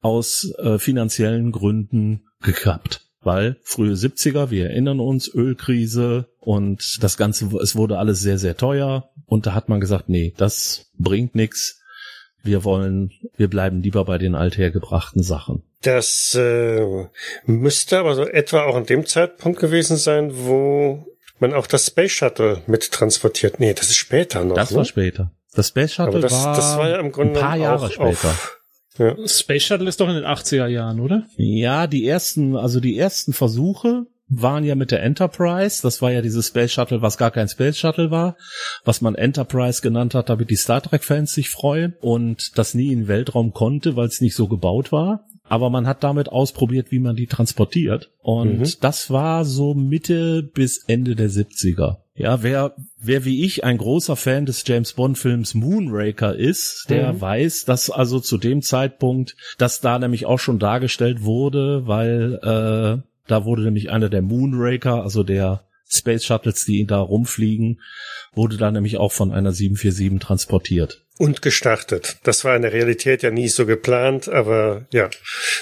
S2: aus äh, finanziellen Gründen gekappt weil frühe 70er, wir erinnern uns, Ölkrise und das Ganze, es wurde alles sehr, sehr teuer und da hat man gesagt, nee, das bringt nichts. Wir wollen, wir bleiben lieber bei den althergebrachten Sachen.
S1: Das äh, müsste aber so etwa auch an dem Zeitpunkt gewesen sein, wo man auch das Space Shuttle mit transportiert. Nee, das ist später noch.
S2: Das ne? war später. Das Space Shuttle
S1: das,
S2: war,
S1: das war ja im Grunde
S2: ein paar Jahre
S1: auch
S2: später.
S1: Auf, ja.
S3: Space Shuttle ist doch in den 80er Jahren, oder?
S2: Ja, die ersten, also die ersten Versuche waren ja mit der Enterprise. Das war ja dieses Space Shuttle, was gar kein Space Shuttle war, was man Enterprise genannt hat, damit die Star Trek Fans sich freuen und das nie in den Weltraum konnte, weil es nicht so gebaut war. Aber man hat damit ausprobiert, wie man die transportiert. Und mhm. das war so Mitte bis Ende der 70er. Ja, wer, wer wie ich ein großer Fan des James Bond Films Moonraker ist, der mhm. weiß, dass also zu dem Zeitpunkt, dass da nämlich auch schon dargestellt wurde, weil äh, da wurde nämlich einer der Moonraker, also der Space Shuttles, die da rumfliegen, wurde da nämlich auch von einer 747 transportiert.
S1: Und gestartet. Das war in der Realität ja nie so geplant, aber ja.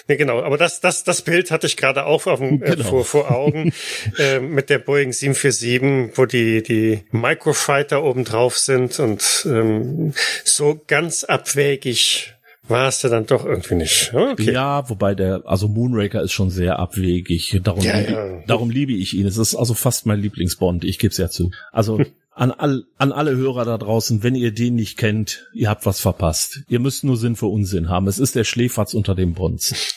S1: Nee, genau. Aber das, das, das Bild hatte ich gerade auch auf dem, äh, genau. vor, vor Augen äh, mit der Boeing 747, wo die, die Microfighter oben drauf sind und ähm, so ganz abwägig war es ja dann doch irgendwie nicht.
S2: Okay. Ja, wobei der, also Moonraker ist schon sehr abwegig. Darum, ja, liebe, ja. darum liebe ich ihn. Es ist also fast mein Lieblingsbond. Ich gebe es ja zu. Also an, all, an alle Hörer da draußen, wenn ihr den nicht kennt, ihr habt was verpasst. Ihr müsst nur Sinn für Unsinn haben. Es ist der Schläferz unter dem Bonds.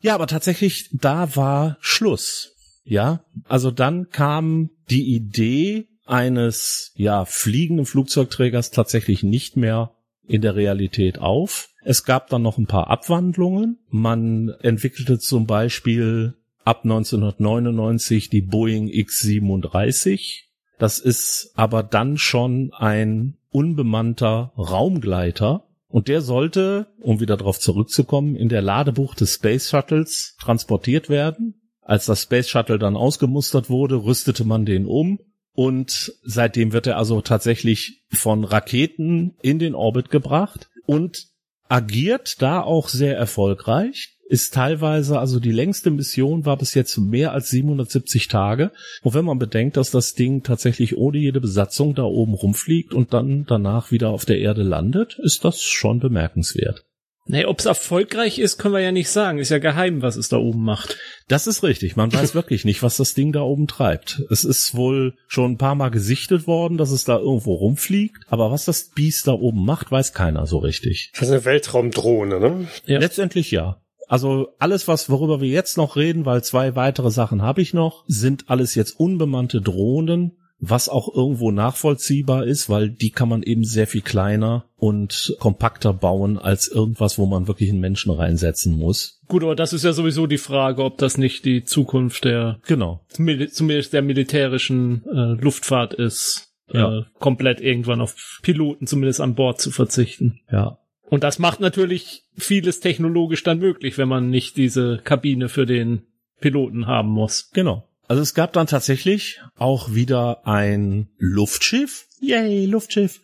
S2: ja, aber tatsächlich, da war Schluss. Ja, also dann kam die Idee eines, ja, fliegenden Flugzeugträgers tatsächlich nicht mehr in der Realität auf. Es gab dann noch ein paar Abwandlungen. Man entwickelte zum Beispiel ab 1999 die Boeing X-37 das ist aber dann schon ein unbemannter Raumgleiter. Und der sollte, um wieder darauf zurückzukommen, in der Ladebucht des Space Shuttles transportiert werden. Als das Space Shuttle dann ausgemustert wurde, rüstete man den um Und seitdem wird er also tatsächlich von Raketen in den Orbit gebracht und agiert da auch sehr erfolgreich ist teilweise, also die längste Mission war bis jetzt mehr als 770 Tage. Und wenn man bedenkt, dass das Ding tatsächlich ohne jede Besatzung da oben rumfliegt und dann danach wieder auf der Erde landet, ist das schon bemerkenswert.
S3: Nee, ob es erfolgreich ist, können wir ja nicht sagen. Ist ja geheim, was es da oben macht.
S2: Das ist richtig. Man weiß wirklich nicht, was das Ding da oben treibt. Es ist wohl schon ein paar Mal gesichtet worden, dass es da irgendwo rumfliegt. Aber was das Biest da oben macht, weiß keiner so richtig.
S1: Das ist eine Weltraumdrohne, ne?
S2: Ja. Letztendlich ja. Also alles, was worüber wir jetzt noch reden, weil zwei weitere Sachen habe ich noch, sind alles jetzt unbemannte Drohnen, was auch irgendwo nachvollziehbar ist, weil die kann man eben sehr viel kleiner und kompakter bauen als irgendwas, wo man wirklich einen Menschen reinsetzen muss.
S3: Gut, aber das ist ja sowieso die Frage, ob das nicht die Zukunft der
S2: genau
S3: zumindest der militärischen äh, Luftfahrt ist, ja. äh, komplett irgendwann auf Piloten zumindest an Bord zu verzichten.
S2: Ja,
S3: und das macht natürlich vieles technologisch dann möglich, wenn man nicht diese Kabine für den Piloten haben muss.
S2: Genau. Also es gab dann tatsächlich auch wieder ein Luftschiff, yay, Luftschiff,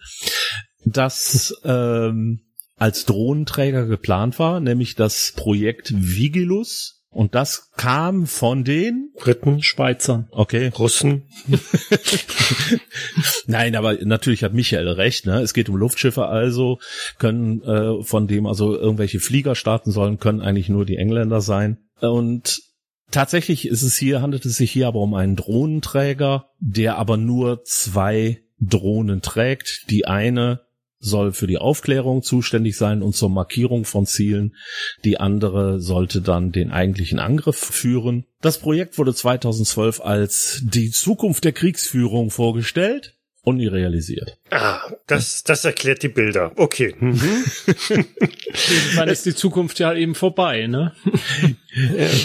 S2: das ähm, als Drohnenträger geplant war, nämlich das Projekt Vigilus. Und das kam von den
S1: Briten,
S3: Schweizern,
S2: okay,
S1: Russen.
S2: Nein, aber natürlich hat Michael recht. Ne? Es geht um Luftschiffe, also können äh, von dem also irgendwelche Flieger starten sollen, können eigentlich nur die Engländer sein. Und tatsächlich ist es hier handelt es sich hier aber um einen Drohnenträger, der aber nur zwei Drohnen trägt. Die eine soll für die Aufklärung zuständig sein und zur Markierung von Zielen. Die andere sollte dann den eigentlichen Angriff führen. Das Projekt wurde 2012 als die Zukunft der Kriegsführung vorgestellt und nie realisiert.
S1: Ah, das, das erklärt die Bilder. Okay. Mhm.
S3: Irgendwann ist die Zukunft ja eben vorbei, ne?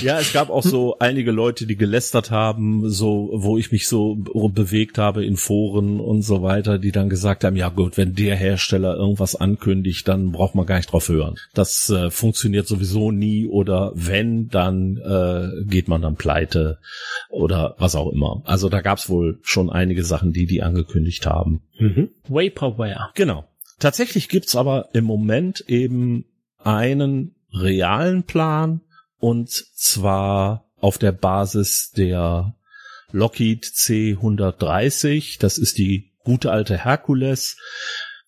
S2: ja, es gab auch so einige Leute, die gelästert haben, so, wo ich mich so bewegt habe in Foren und so weiter, die dann gesagt haben, ja gut, wenn der Hersteller irgendwas ankündigt, dann braucht man gar nicht drauf hören. Das äh, funktioniert sowieso nie oder wenn, dann äh, geht man dann pleite oder was auch immer. Also da gab's wohl schon einige Sachen, die die angekündigt haben.
S3: Mhm. Vaporware.
S2: Genau. Tatsächlich gibt's aber im Moment eben einen realen Plan und zwar auf der Basis der Lockheed C130. Das ist die gute alte Hercules,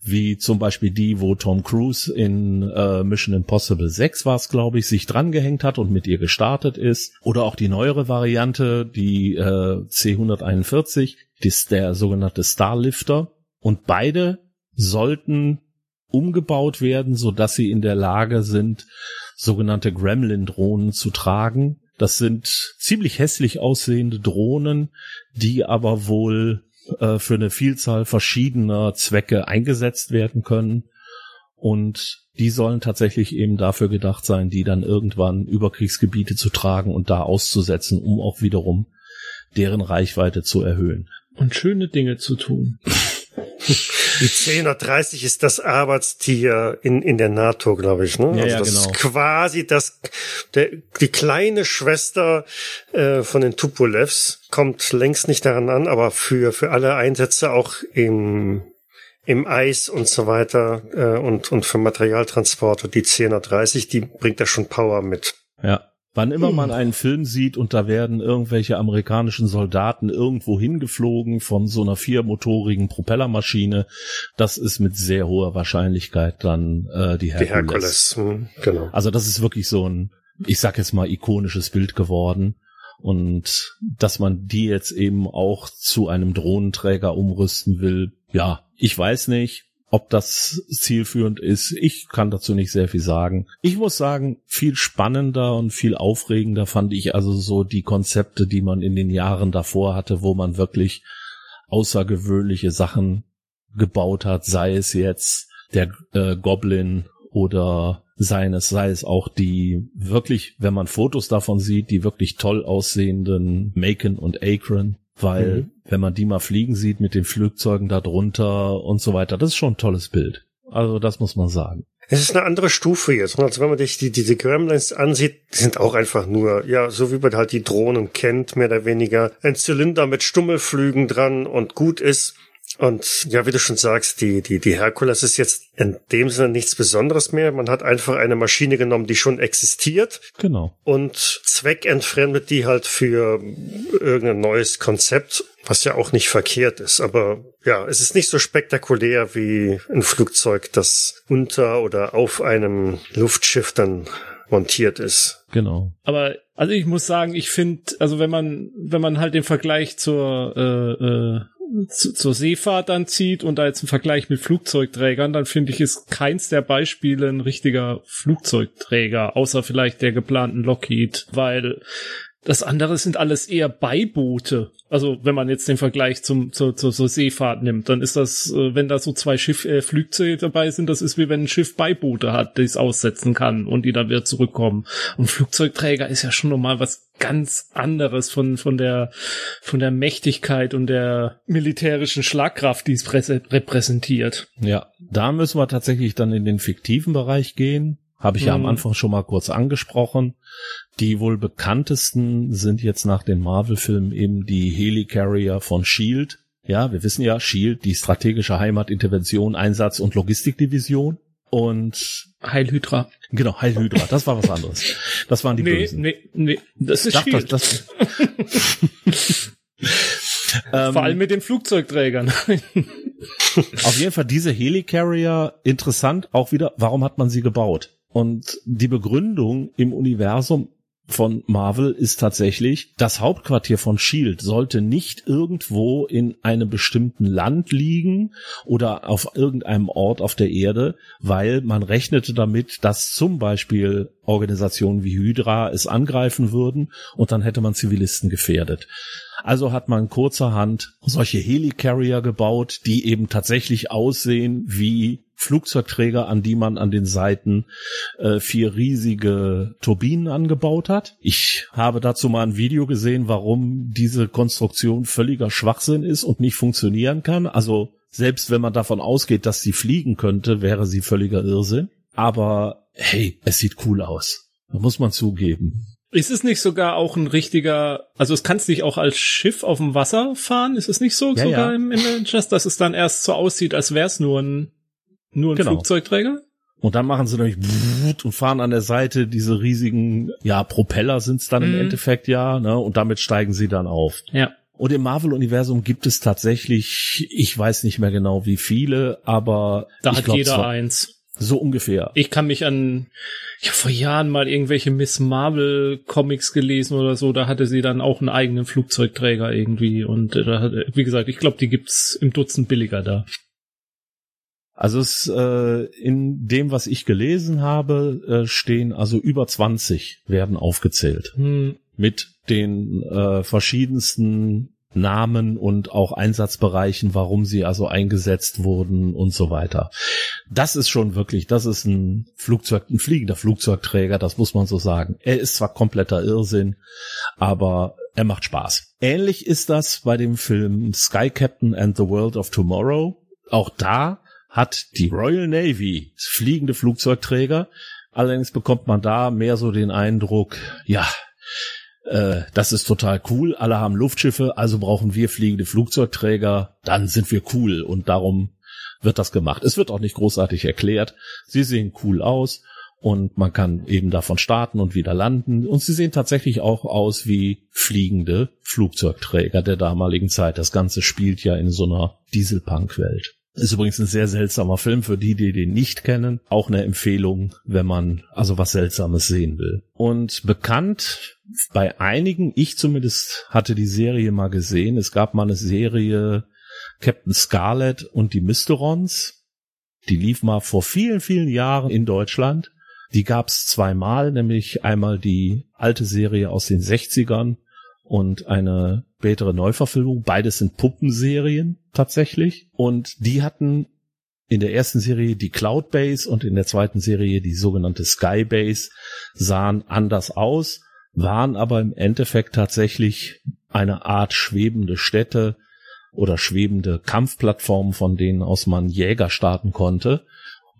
S2: wie zum Beispiel die, wo Tom Cruise in äh, Mission Impossible 6 war es, glaube ich, sich drangehängt hat und mit ihr gestartet ist. Oder auch die neuere Variante, die äh, C141, die ist der sogenannte Starlifter. Und beide sollten umgebaut werden, so dass sie in der Lage sind, sogenannte Gremlin-Drohnen zu tragen. Das sind ziemlich hässlich aussehende Drohnen, die aber wohl äh, für eine Vielzahl verschiedener Zwecke eingesetzt werden können. Und die sollen tatsächlich eben dafür gedacht sein, die dann irgendwann über Kriegsgebiete zu tragen und da auszusetzen, um auch wiederum deren Reichweite zu erhöhen.
S3: Und schöne Dinge zu tun.
S1: Die 1030 ist das Arbeitstier in, in der NATO, glaube ich. Ne?
S2: Ja,
S1: also
S2: ja,
S1: das
S2: genau.
S1: ist quasi das, der, die kleine Schwester äh, von den Tupolevs kommt längst nicht daran an, aber für, für alle Einsätze auch im, im Eis und so weiter äh, und, und für Materialtransport und die 1030, die bringt da schon Power mit.
S2: Ja. Wann immer man einen Film sieht und da werden irgendwelche amerikanischen Soldaten irgendwo hingeflogen von so einer viermotorigen Propellermaschine, das ist mit sehr hoher Wahrscheinlichkeit dann äh, die Herkules.
S1: Die Herkules, hm, genau.
S2: Also das ist wirklich so ein, ich sag jetzt mal, ikonisches Bild geworden. Und dass man die jetzt eben auch zu einem Drohnenträger umrüsten will, ja, ich weiß nicht. Ob das zielführend ist, ich kann dazu nicht sehr viel sagen. Ich muss sagen, viel spannender und viel aufregender fand ich also so die Konzepte, die man in den Jahren davor hatte, wo man wirklich außergewöhnliche Sachen gebaut hat, sei es jetzt der äh, Goblin oder seien es, sei es auch die wirklich, wenn man Fotos davon sieht, die wirklich toll aussehenden Macon und Akron, weil
S1: Mhm.
S2: wenn man die mal fliegen sieht mit den Flugzeugen da drunter und so weiter, das ist schon ein tolles Bild. Also das muss man sagen.
S1: Es ist eine andere Stufe jetzt. Also wenn man sich die, diese Gremlins ansieht, die sind auch einfach nur, ja, so wie man halt die Drohnen kennt, mehr oder weniger. Ein Zylinder mit Stummelflügen dran und gut ist. Und ja, wie du schon sagst, die, die, die Herkules ist jetzt in dem Sinne nichts Besonderes mehr. Man hat einfach eine Maschine genommen, die schon existiert.
S2: Genau.
S1: Und zweckentfremdet die halt für irgendein neues Konzept, was ja auch nicht verkehrt ist. Aber ja, es ist nicht so spektakulär wie ein Flugzeug, das unter oder auf einem Luftschiff dann montiert ist.
S2: Genau.
S3: Aber also ich muss sagen, ich finde, also wenn man wenn man halt den Vergleich zur äh, äh, zu, zur Seefahrt dann zieht und da jetzt einen Vergleich mit Flugzeugträgern, dann finde ich, ist keins der Beispiele ein richtiger Flugzeugträger, außer vielleicht der geplanten Lockheed, weil das andere sind alles eher Beiboote. Also wenn man jetzt den Vergleich zum zur, zur, zur Seefahrt nimmt, dann ist das, äh, wenn da so zwei Schiff äh, Flugzeuge dabei sind, das ist wie wenn ein Schiff Beiboote hat, die es aussetzen kann und die dann wieder zurückkommen. Und Flugzeugträger ist ja schon nochmal was ganz anderes von von der von der Mächtigkeit und der militärischen Schlagkraft, die es repräsentiert.
S2: Ja, da müssen wir tatsächlich dann in den fiktiven Bereich gehen. Habe ich ja am
S3: Mhm.
S2: Anfang schon mal kurz angesprochen. Die wohl bekanntesten sind jetzt nach den Marvel-Filmen eben die Helicarrier von Shield. E Ja, wir wissen ja, Shield, die strategische Heimat, Intervention, Einsatz und Logistikdivision. Und
S3: Heilhydra.
S2: genau, Heil Hydra, das war was anderes. Das waren die
S3: Nee,
S2: Bösen.
S3: nee, nee, das ist
S2: Dachte,
S3: Shield.
S2: das, das ähm,
S3: Vor allem mit den Flugzeugträgern.
S2: Auf jeden Fall diese Helicarrier interessant auch wieder, warum hat man sie gebaut? Und die Begründung im Universum von Marvel ist tatsächlich, das Hauptquartier von Shield sollte nicht irgendwo in einem bestimmten Land liegen oder auf irgendeinem Ort auf der Erde, weil man rechnete damit, dass zum Beispiel Organisationen wie Hydra es angreifen würden und dann hätte man Zivilisten gefährdet. Also hat man kurzerhand solche Helicarrier gebaut, die eben tatsächlich aussehen wie Flugzeugträger, an die man an den Seiten äh, vier riesige Turbinen angebaut hat. Ich habe dazu mal ein Video gesehen, warum diese Konstruktion völliger Schwachsinn ist und nicht funktionieren kann. Also selbst wenn man davon ausgeht, dass sie fliegen könnte, wäre sie völliger Irrsinn. Aber hey, es sieht cool aus. Da muss man zugeben.
S3: Ist es nicht sogar auch ein richtiger, also es kannst nicht auch als Schiff auf dem Wasser fahren? Ist es nicht so
S2: Ja,
S3: sogar
S2: ja.
S3: im Avengers, dass es dann erst so aussieht, als wäre es nur ein, nur ein
S2: Genau.
S3: Flugzeugträger?
S2: Und dann machen sie nämlich und fahren an der Seite diese riesigen, ja, Propeller sind's dann im
S3: Mhm.
S2: Endeffekt ja, ne? Und damit steigen sie dann auf.
S3: Ja.
S2: Und im Marvel-Universum gibt es tatsächlich, ich weiß nicht mehr genau wie viele, aber
S3: Da hat
S2: glaub,
S3: jeder eins.
S2: So ungefähr.
S3: Ich kann mich an, ich habe vor Jahren mal irgendwelche Miss Marvel Comics gelesen oder so, da hatte sie dann auch einen eigenen Flugzeugträger irgendwie und äh, da hat, wie gesagt, ich glaube, die gibt's im Dutzend billiger da.
S2: Also es äh, in dem, was ich gelesen habe, äh, stehen also über 20 werden aufgezählt
S3: Hm.
S2: mit den äh, verschiedensten Namen und auch Einsatzbereichen, warum sie also eingesetzt wurden und so weiter. Das ist schon wirklich, das ist ein Flugzeug, ein fliegender Flugzeugträger, das muss man so sagen. Er ist zwar kompletter Irrsinn, aber er macht Spaß. Ähnlich ist das bei dem Film Sky Captain and the World of Tomorrow. Auch da hat die Royal Navy fliegende Flugzeugträger. Allerdings bekommt man da mehr so den Eindruck, ja, äh, das ist total cool. Alle haben Luftschiffe, also brauchen wir fliegende Flugzeugträger. Dann sind wir cool und darum wird das gemacht. Es wird auch nicht großartig erklärt. Sie sehen cool aus und man kann eben davon starten und wieder landen. Und sie sehen tatsächlich auch aus wie fliegende Flugzeugträger der damaligen Zeit. Das Ganze spielt ja in so einer Dieselpunk-Welt. Ist übrigens ein sehr seltsamer Film für die, die den nicht kennen. Auch eine Empfehlung, wenn man also was Seltsames sehen will. Und bekannt bei einigen, ich zumindest hatte die Serie mal gesehen. Es gab mal eine Serie Captain Scarlet und die Mysterons. Die lief mal vor vielen, vielen Jahren in Deutschland. Die gab's zweimal, nämlich einmal die alte Serie aus den 60ern und eine spätere Neuverfilmung. Beides sind Puppenserien tatsächlich. Und die hatten in der ersten Serie die Cloud Base und in der zweiten Serie die sogenannte Sky Base sahen anders aus, waren aber im Endeffekt tatsächlich eine Art schwebende Städte oder schwebende Kampfplattformen, von denen aus man Jäger starten konnte.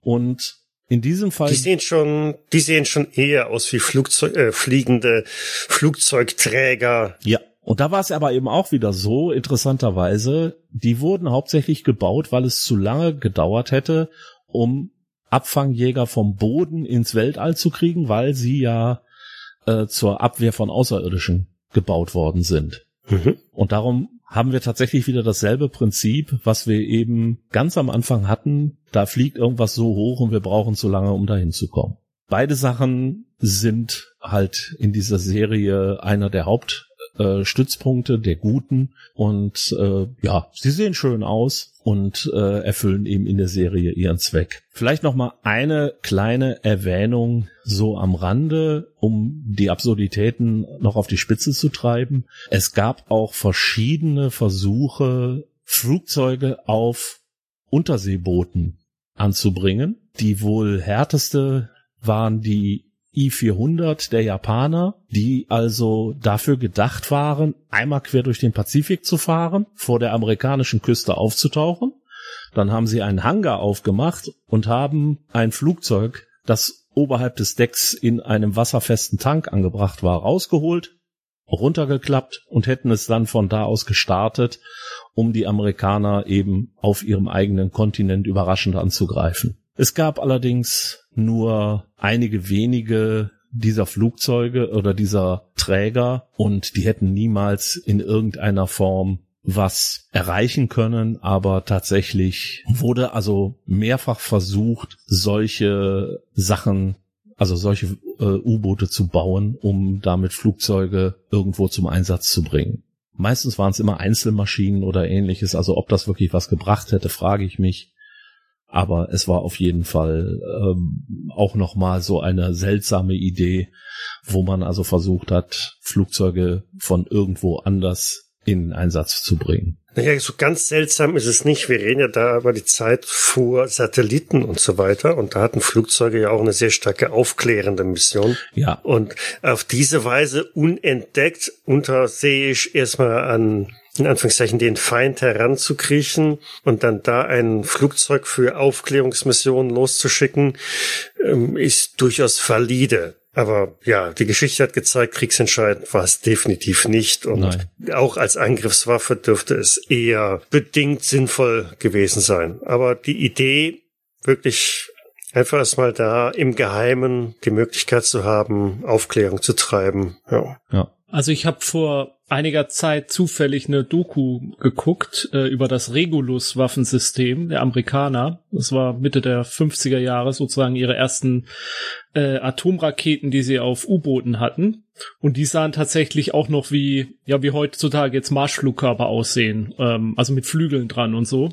S2: Und in diesem Fall.
S1: Die sehen schon, die sehen schon eher aus wie Flugzeug, äh, fliegende Flugzeugträger.
S2: Ja. Und da war es aber eben auch wieder so, interessanterweise, die wurden hauptsächlich gebaut, weil es zu lange gedauert hätte, um Abfangjäger vom Boden ins Weltall zu kriegen, weil sie ja äh, zur Abwehr von Außerirdischen gebaut worden sind. Mhm. Und darum haben wir tatsächlich wieder dasselbe Prinzip, was wir eben ganz am Anfang hatten. Da fliegt irgendwas so hoch und wir brauchen zu lange, um dahin zu kommen. Beide Sachen sind halt in dieser Serie einer der Haupt äh, Stützpunkte der Guten und äh, ja, sie sehen schön aus und äh, erfüllen eben in der Serie ihren Zweck. Vielleicht noch mal eine kleine Erwähnung so am Rande, um die Absurditäten noch auf die Spitze zu treiben. Es gab auch verschiedene Versuche, Flugzeuge auf Unterseebooten anzubringen. Die wohl härteste waren die I-400 der Japaner, die also dafür gedacht waren, einmal quer durch den Pazifik zu fahren, vor der amerikanischen Küste aufzutauchen. Dann haben sie einen Hangar aufgemacht und haben ein Flugzeug, das oberhalb des Decks in einem wasserfesten Tank angebracht war, rausgeholt, runtergeklappt und hätten es dann von da aus gestartet, um die Amerikaner eben auf ihrem eigenen Kontinent überraschend anzugreifen. Es gab allerdings nur einige wenige dieser Flugzeuge oder dieser Träger und die hätten niemals in irgendeiner Form was erreichen können, aber tatsächlich wurde also mehrfach versucht, solche Sachen, also solche äh, U-Boote zu bauen, um damit Flugzeuge irgendwo zum Einsatz zu bringen. Meistens waren es immer Einzelmaschinen oder ähnliches, also ob das wirklich was gebracht hätte, frage ich mich. Aber es war auf jeden Fall ähm, auch nochmal so eine seltsame Idee, wo man also versucht hat, Flugzeuge von irgendwo anders in Einsatz zu bringen.
S1: Naja, so ganz seltsam ist es nicht. Wir reden ja da über die Zeit vor Satelliten und so weiter. Und da hatten Flugzeuge ja auch eine sehr starke aufklärende Mission.
S2: Ja.
S1: Und auf diese Weise unentdeckt unterseeisch erstmal an in Anführungszeichen den Feind heranzukriechen und dann da ein Flugzeug für Aufklärungsmissionen loszuschicken, ähm, ist durchaus valide. Aber ja, die Geschichte hat gezeigt, kriegsentscheidend war es definitiv nicht. Und Nein. auch als Angriffswaffe dürfte es eher bedingt sinnvoll gewesen sein. Aber die Idee, wirklich einfach erstmal da im Geheimen die Möglichkeit zu haben, Aufklärung zu treiben. Ja.
S3: ja. Also ich habe vor einiger Zeit zufällig eine Doku geguckt äh, über das Regulus-Waffensystem der Amerikaner. Das war Mitte der 50er Jahre sozusagen ihre ersten äh, Atomraketen, die sie auf U-Booten hatten. Und die sahen tatsächlich auch noch wie, ja, wie heutzutage jetzt Marschflugkörper aussehen, ähm, also mit Flügeln dran und so.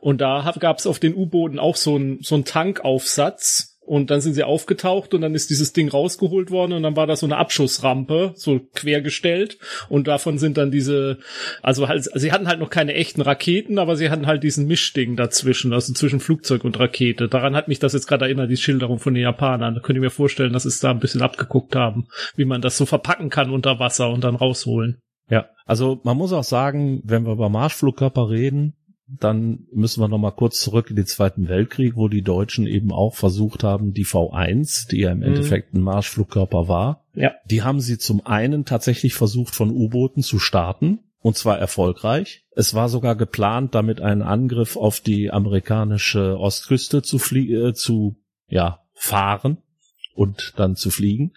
S3: Und da gab es auf den U-Booten auch so ein so ein Tankaufsatz, und dann sind sie aufgetaucht und dann ist dieses Ding rausgeholt worden und dann war da so eine Abschussrampe, so quergestellt. Und davon sind dann diese, also halt, sie hatten halt noch keine echten Raketen, aber sie hatten halt diesen Mischding dazwischen, also zwischen Flugzeug und Rakete. Daran hat mich das jetzt gerade erinnert, die Schilderung von den Japanern. Da könnt ihr mir vorstellen, dass es da ein bisschen abgeguckt haben, wie man das so verpacken kann unter Wasser und dann rausholen.
S2: Ja, also man muss auch sagen, wenn wir über Marschflugkörper reden, dann müssen wir noch mal kurz zurück in den Zweiten Weltkrieg, wo die Deutschen eben auch versucht haben, die V1, die ja im mhm. Endeffekt ein Marschflugkörper war,
S3: ja.
S2: die haben sie zum einen tatsächlich versucht, von U-Booten zu starten. Und zwar erfolgreich. Es war sogar geplant, damit einen Angriff auf die amerikanische Ostküste zu fliegen, äh, zu, ja, fahren und dann zu fliegen.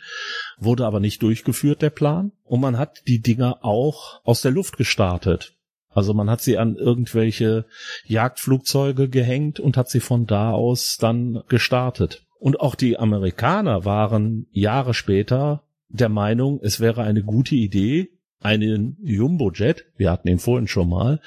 S2: Wurde aber nicht durchgeführt, der Plan. Und man hat die Dinger auch aus der Luft gestartet. Also man hat sie an irgendwelche Jagdflugzeuge gehängt und hat sie von da aus dann gestartet. Und auch die Amerikaner waren Jahre später der Meinung, es wäre eine gute Idee, einen Jumbojet, wir hatten ihn vorhin schon mal,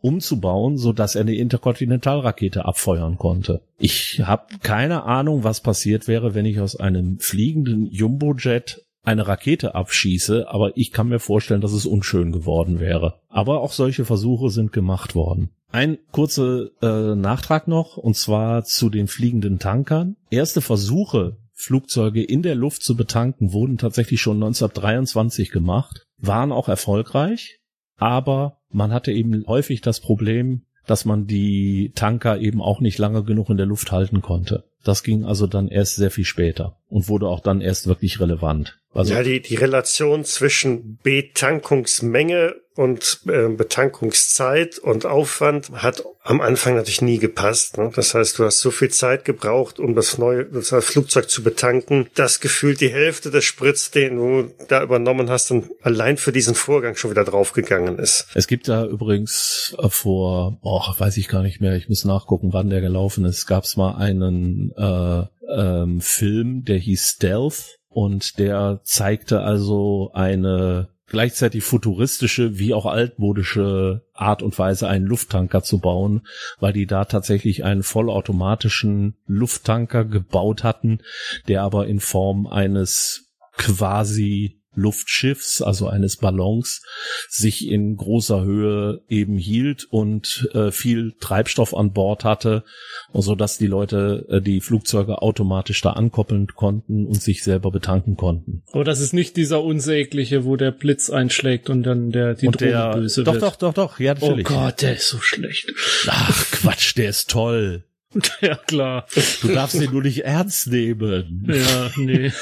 S2: umzubauen, so dass er eine Interkontinentalrakete abfeuern konnte. Ich habe keine Ahnung, was passiert wäre, wenn ich aus einem fliegenden Jumbojet eine Rakete abschieße, aber ich kann mir vorstellen, dass es unschön geworden wäre. Aber auch solche Versuche sind gemacht worden. Ein kurzer äh, Nachtrag noch, und zwar zu den fliegenden Tankern. Erste Versuche, Flugzeuge in der Luft zu betanken, wurden tatsächlich schon 1923 gemacht, waren auch erfolgreich, aber man hatte eben häufig das Problem, dass man die Tanker eben auch nicht lange genug in der Luft halten konnte. Das ging also dann erst sehr viel später und wurde auch dann erst wirklich relevant. Also
S1: ja, die, die Relation zwischen Betankungsmenge und äh, Betankungszeit und Aufwand hat am Anfang natürlich nie gepasst. Ne? Das heißt, du hast so viel Zeit gebraucht, um das neue das Flugzeug zu betanken, dass gefühlt die Hälfte des Spritz, den du da übernommen hast, dann allein für diesen Vorgang schon wieder draufgegangen ist.
S2: Es gibt da übrigens äh, vor, oh, weiß ich gar nicht mehr, ich muss nachgucken, wann der gelaufen ist, gab es mal einen äh, ähm, Film, der hieß Stealth und der zeigte also eine gleichzeitig futuristische wie auch altmodische Art und Weise, einen Lufttanker zu bauen, weil die da tatsächlich einen vollautomatischen Lufttanker gebaut hatten, der aber in Form eines quasi Luftschiffs, also eines Ballons, sich in großer Höhe eben hielt und äh, viel Treibstoff an Bord hatte, so dass die Leute äh, die Flugzeuge automatisch da ankoppeln konnten und sich selber betanken konnten.
S3: Aber das ist nicht dieser unsägliche, wo der Blitz einschlägt und dann der die
S2: und der,
S3: böse
S2: doch,
S3: wird.
S2: Doch, doch, doch, ja,
S3: Oh
S2: natürlich.
S3: Gott, der ist so schlecht.
S2: Ach, Quatsch, der ist toll.
S3: ja, klar.
S2: Du darfst den nur nicht ernst nehmen.
S3: Ja, nee.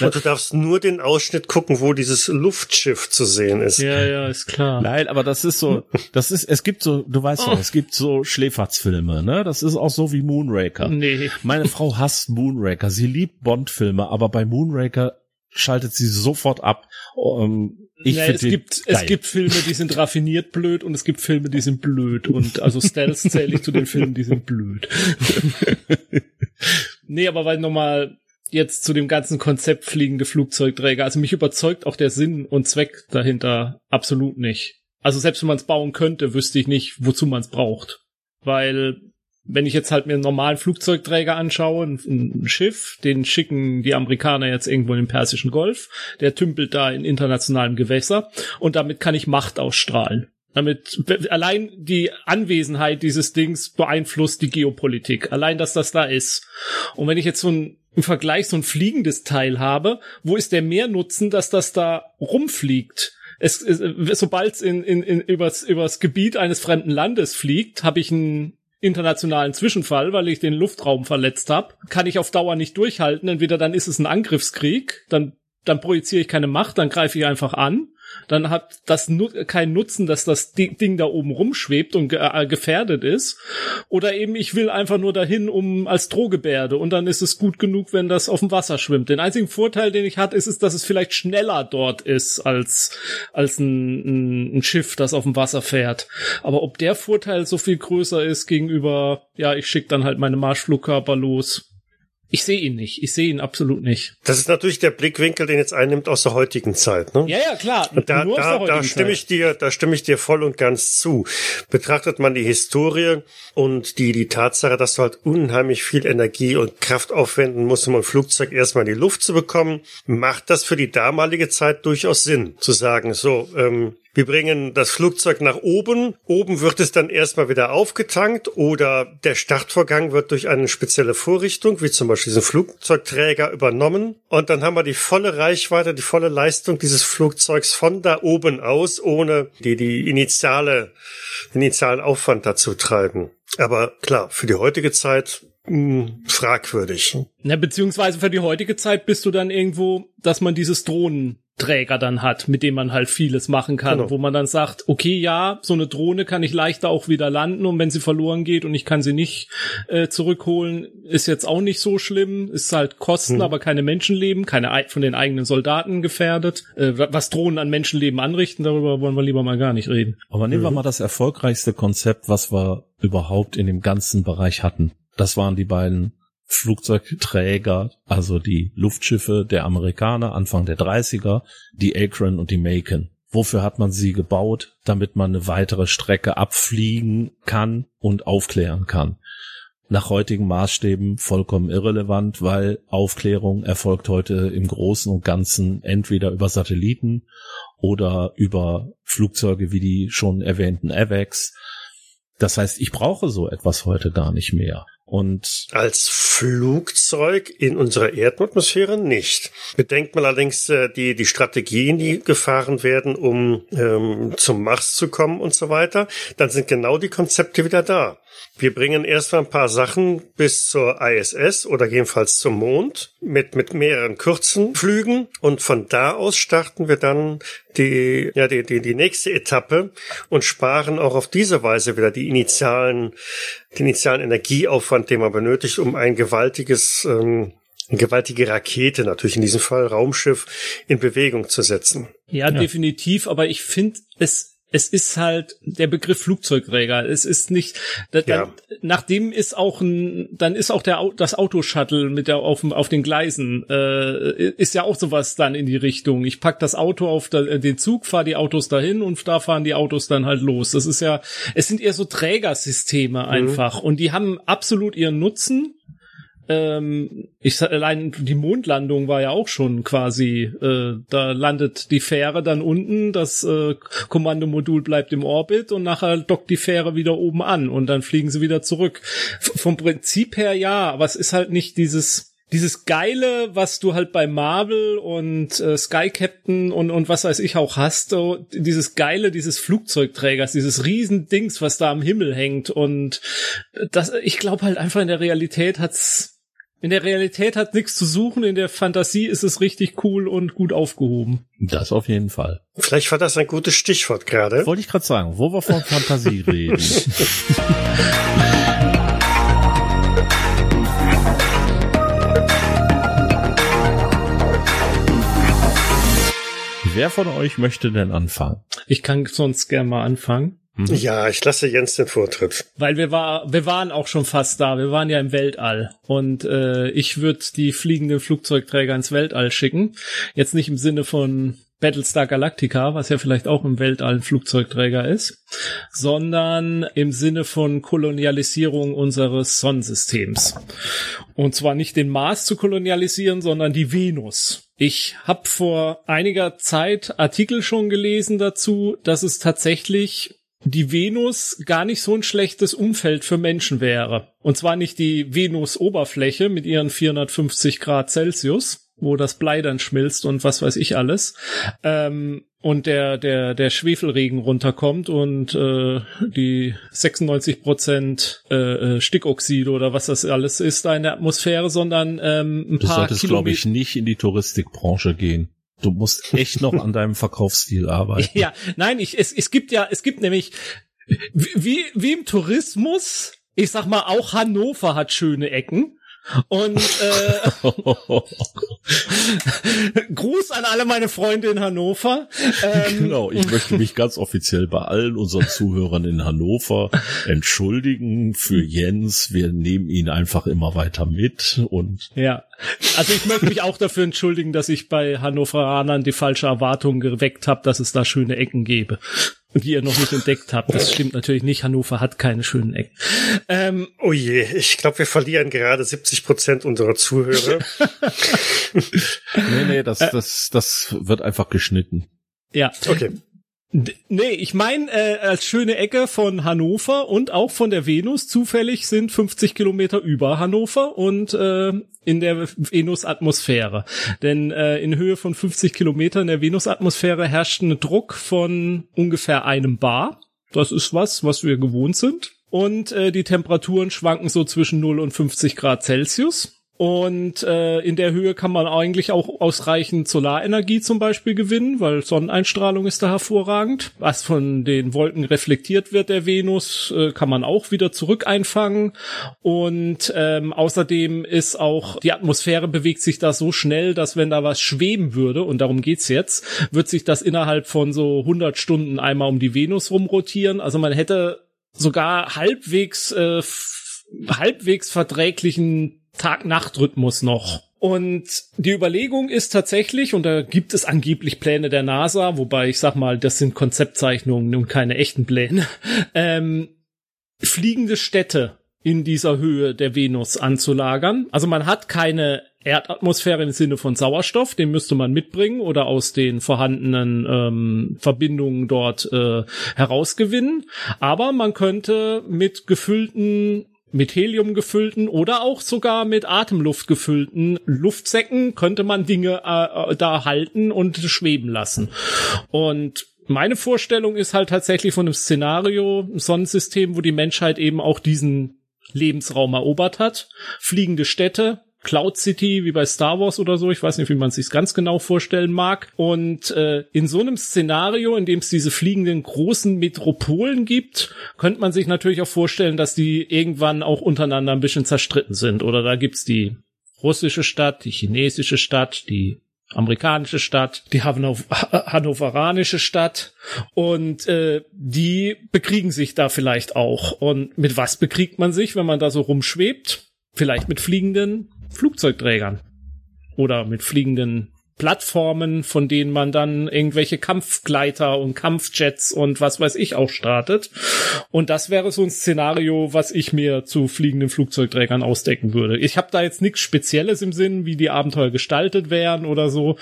S1: Und du darfst nur den Ausschnitt gucken, wo dieses Luftschiff zu sehen ist.
S3: Ja, ja, ist klar.
S2: Nein, aber das ist so, das ist, es gibt so, du weißt
S3: Oh.
S2: doch, es gibt so Schläferzfilme, ne? Das ist auch so wie Moonraker.
S3: Nee.
S2: Meine Frau hasst Moonraker. Sie liebt Bond-Filme, aber bei Moonraker schaltet sie sofort ab. Ähm, ich finde
S3: es gibt,
S2: geil.
S3: es gibt Filme, die sind raffiniert blöd und es gibt Filme, die sind blöd. Und also Stealth zähle ich zu den Filmen, die sind blöd. nee, aber weil nochmal jetzt zu dem ganzen Konzept fliegende Flugzeugträger, also mich überzeugt auch der Sinn und Zweck dahinter absolut nicht. Also selbst wenn man es bauen könnte, wüsste ich nicht, wozu man es braucht. Weil wenn ich jetzt halt mir einen normalen Flugzeugträger anschaue, ein, ein Schiff, den schicken die Amerikaner jetzt irgendwo in den Persischen Golf, der tümpelt da in internationalem Gewässer und damit kann ich Macht ausstrahlen. Damit allein die Anwesenheit dieses Dings beeinflusst die Geopolitik. Allein, dass das da ist. Und wenn ich jetzt so ein im Vergleich so ein fliegendes Teil habe, wo ist der Mehrnutzen, dass das da rumfliegt? Es, es, sobald es in, in, in, übers, übers Gebiet eines fremden Landes fliegt, habe ich einen internationalen Zwischenfall, weil ich den Luftraum verletzt habe, kann ich auf Dauer nicht durchhalten. Entweder dann ist es ein Angriffskrieg, dann dann projiziere ich keine Macht, dann greife ich einfach an. Dann hat das keinen Nutzen, dass das Di- Ding da oben rumschwebt und äh, gefährdet ist. Oder eben ich will einfach nur dahin, um als Drohgebärde. Und dann ist es gut genug, wenn das auf dem Wasser schwimmt. Den einzigen Vorteil, den ich hatte, ist, ist dass es vielleicht schneller dort ist als, als ein, ein Schiff, das auf dem Wasser fährt. Aber ob der Vorteil so viel größer ist gegenüber, ja, ich schicke dann halt meine Marschflugkörper los. Ich sehe ihn nicht. Ich sehe ihn absolut nicht.
S1: Das ist natürlich der Blickwinkel, den jetzt einnimmt aus der heutigen Zeit. Ne?
S3: Ja, ja, klar.
S1: Und da,
S3: Nur
S1: da, da stimme
S3: Zeit.
S1: ich dir, da stimme ich dir voll und ganz zu. Betrachtet man die Historie und die, die Tatsache, dass du halt unheimlich viel Energie und Kraft aufwenden musst, um ein Flugzeug erstmal in die Luft zu bekommen, macht das für die damalige Zeit durchaus Sinn, zu sagen, so, ähm, wir bringen das Flugzeug nach oben. Oben wird es dann erstmal wieder aufgetankt oder der Startvorgang wird durch eine spezielle Vorrichtung, wie zum Beispiel diesen Flugzeugträger, übernommen. Und dann haben wir die volle Reichweite, die volle Leistung dieses Flugzeugs von da oben aus, ohne die, die initiale, den initialen Aufwand dazu treiben. Aber klar, für die heutige Zeit mh, fragwürdig.
S3: Na, beziehungsweise für die heutige Zeit bist du dann irgendwo, dass man dieses Drohnenträger dann hat, mit dem man halt vieles machen kann,
S1: Genau.
S3: wo man dann sagt, okay, ja, so eine Drohne kann ich leichter auch wieder landen und wenn sie verloren geht und ich kann sie nicht äh, zurückholen, ist jetzt auch nicht so schlimm, ist halt Kosten,
S1: Hm.
S3: aber keine Menschenleben, keine ei- von den eigenen Soldaten gefährdet. Äh, was Drohnen an Menschenleben anrichten, darüber wollen wir lieber mal gar nicht reden.
S2: Aber nehmen wir mal das erfolgreichste Konzept, was wir überhaupt in dem ganzen Bereich hatten. Das waren die beiden Flugzeugträger, also die Luftschiffe der Amerikaner Anfang der 30er, die Akron und die Macon. Wofür hat man sie gebaut? Damit man eine weitere Strecke abfliegen kann und aufklären kann. Nach heutigen Maßstäben vollkommen irrelevant, weil Aufklärung erfolgt heute im Großen und Ganzen entweder über Satelliten oder über Flugzeuge wie die schon erwähnten AVAX. Das heißt, ich brauche so etwas heute gar nicht mehr. Und
S1: als Flugzeug in unserer Erdatmosphäre nicht. Bedenkt man allerdings äh, die, die Strategien, die gefahren werden, um ähm, zum Mars zu kommen und so weiter, dann sind genau die Konzepte wieder da. Wir bringen erstmal ein paar Sachen bis zur ISS oder jedenfalls zum Mond mit, mit mehreren kurzen Flügen und von da aus starten wir dann die, ja, die, die, die nächste Etappe und sparen auch auf diese Weise wieder die initialen, den initialen Energieaufwand, den man benötigt, um ein gewaltiges, ähm, eine gewaltige Rakete, natürlich in diesem Fall Raumschiff, in Bewegung zu setzen.
S3: Ja, ja. definitiv, aber ich finde es es ist halt der Begriff Flugzeugträger. Es ist nicht, da, ja. dann, nachdem ist auch ein, dann ist auch der das Autoshuttle mit der auf, auf den Gleisen äh, ist ja auch sowas dann in die Richtung. Ich pack das Auto auf der, den Zug, fahre die Autos dahin und da fahren die Autos dann halt los. Das ist ja, es sind eher so Trägersysteme mhm. einfach mhm. und die haben absolut ihren Nutzen ähm, ich allein die Mondlandung war ja auch schon quasi, äh, da landet die Fähre dann unten, das äh, Kommandomodul bleibt im Orbit und nachher dockt die Fähre wieder oben an und dann fliegen sie wieder zurück. F vom Prinzip her ja, aber es ist halt nicht dieses dieses geile, was du halt bei Marvel und äh, Sky Captain und und was weiß ich auch hast, so, dieses geile dieses Flugzeugträgers, dieses Riesendings, was da am Himmel hängt und das ich glaube halt einfach in der Realität hat's in der Realität hat nichts zu suchen, in der Fantasie ist es richtig cool und gut aufgehoben.
S2: Das auf jeden Fall.
S1: Vielleicht war das ein gutes Stichwort gerade.
S2: Wollte ich gerade sagen, wo wir von Fantasie reden. Wer von euch möchte denn anfangen?
S3: Ich kann sonst gerne mal anfangen.
S1: Mhm. Ja, ich lasse Jens den Vortritt.
S3: Weil wir war, wir waren auch schon fast da. Wir waren ja im Weltall und äh, ich würde die fliegenden Flugzeugträger ins Weltall schicken. Jetzt nicht im Sinne von Battlestar Galactica, was ja vielleicht auch im Weltall ein Flugzeugträger ist, sondern im Sinne von Kolonialisierung unseres Sonnensystems. Und zwar nicht den Mars zu kolonialisieren, sondern die Venus. Ich habe vor einiger Zeit Artikel schon gelesen dazu, dass es tatsächlich die Venus gar nicht so ein schlechtes Umfeld für Menschen wäre. Und zwar nicht die Venus-Oberfläche mit ihren 450 Grad Celsius, wo das Blei dann schmilzt und was weiß ich alles. Ähm, und der, der, der Schwefelregen runterkommt und äh, die 96 Prozent äh, äh, Stickoxide oder was das alles ist da in der Atmosphäre, sondern ähm, ein
S2: du
S3: paar
S2: solltest, glaube ich, nicht in die Touristikbranche gehen. Du musst echt noch an deinem Verkaufsstil arbeiten.
S3: Ja, nein, ich, es, es gibt ja, es gibt nämlich, wie, wie im Tourismus, ich sag mal, auch Hannover hat schöne Ecken. Und äh, Gruß an alle meine Freunde in Hannover.
S2: Ähm, genau, ich möchte mich ganz offiziell bei allen unseren Zuhörern in Hannover entschuldigen für Jens. Wir nehmen ihn einfach immer weiter mit und
S3: ja, also ich möchte mich auch dafür entschuldigen, dass ich bei Hannoveranern die falsche Erwartung geweckt habe, dass es da schöne Ecken gäbe die ihr noch nicht entdeckt habt. Das stimmt natürlich nicht. Hannover hat keine schönen Ecken.
S1: Ähm, oh je, ich glaube, wir verlieren gerade 70 Prozent unserer Zuhörer.
S2: nee, nee, das, das, das wird einfach geschnitten.
S3: Ja. Okay. Nee, ich meine, äh, als schöne Ecke von Hannover und auch von der Venus zufällig sind 50 Kilometer über Hannover und äh, in der Venus-Atmosphäre. Denn äh, in Höhe von 50 Kilometern der Venus-Atmosphäre herrscht ein Druck von ungefähr einem Bar. Das ist was, was wir gewohnt sind. Und äh, die Temperaturen schwanken so zwischen 0 und 50 Grad Celsius. Und äh, in der Höhe kann man eigentlich auch ausreichend Solarenergie zum Beispiel gewinnen, weil Sonneneinstrahlung ist da hervorragend. Was von den Wolken reflektiert wird der Venus, äh, kann man auch wieder zurück einfangen. Und ähm, außerdem ist auch die Atmosphäre bewegt sich da so schnell, dass wenn da was schweben würde, und darum geht's jetzt, wird sich das innerhalb von so 100 Stunden einmal um die Venus rumrotieren. Also man hätte sogar halbwegs äh, halbwegs verträglichen Tag-Nacht-Rhythmus noch. Und die Überlegung ist tatsächlich, und da gibt es angeblich Pläne der NASA, wobei ich sag mal, das sind Konzeptzeichnungen und keine echten Pläne, ähm, fliegende Städte in dieser Höhe der Venus anzulagern. Also man hat keine Erdatmosphäre im Sinne von Sauerstoff, den müsste man mitbringen oder aus den vorhandenen ähm, Verbindungen dort äh, herausgewinnen. Aber man könnte mit gefüllten mit Helium gefüllten oder auch sogar mit Atemluft gefüllten Luftsäcken könnte man Dinge äh, da halten und schweben lassen. Und meine Vorstellung ist halt tatsächlich von einem Szenario, ein Sonnensystem, wo die Menschheit eben auch diesen Lebensraum erobert hat. Fliegende Städte, Cloud City wie bei Star Wars oder so. Ich weiß nicht, wie man sich ganz genau vorstellen mag. Und äh, in so einem Szenario, in dem es diese fliegenden großen Metropolen gibt, könnte man sich natürlich auch vorstellen, dass die irgendwann auch untereinander ein bisschen zerstritten sind. Oder da gibt's die russische Stadt, die chinesische Stadt, die amerikanische Stadt, die Hannover hannoveranische Stadt und äh, die bekriegen sich da vielleicht auch. Und mit was bekriegt man sich, wenn man da so rumschwebt? Vielleicht mit fliegenden Flugzeugträgern oder mit fliegenden Plattformen, von denen man dann irgendwelche Kampfgleiter und Kampfjets und was weiß ich auch startet. Und das wäre so ein Szenario, was ich mir zu fliegenden Flugzeugträgern ausdecken würde. Ich habe da jetzt nichts Spezielles im Sinn, wie die Abenteuer gestaltet wären oder so,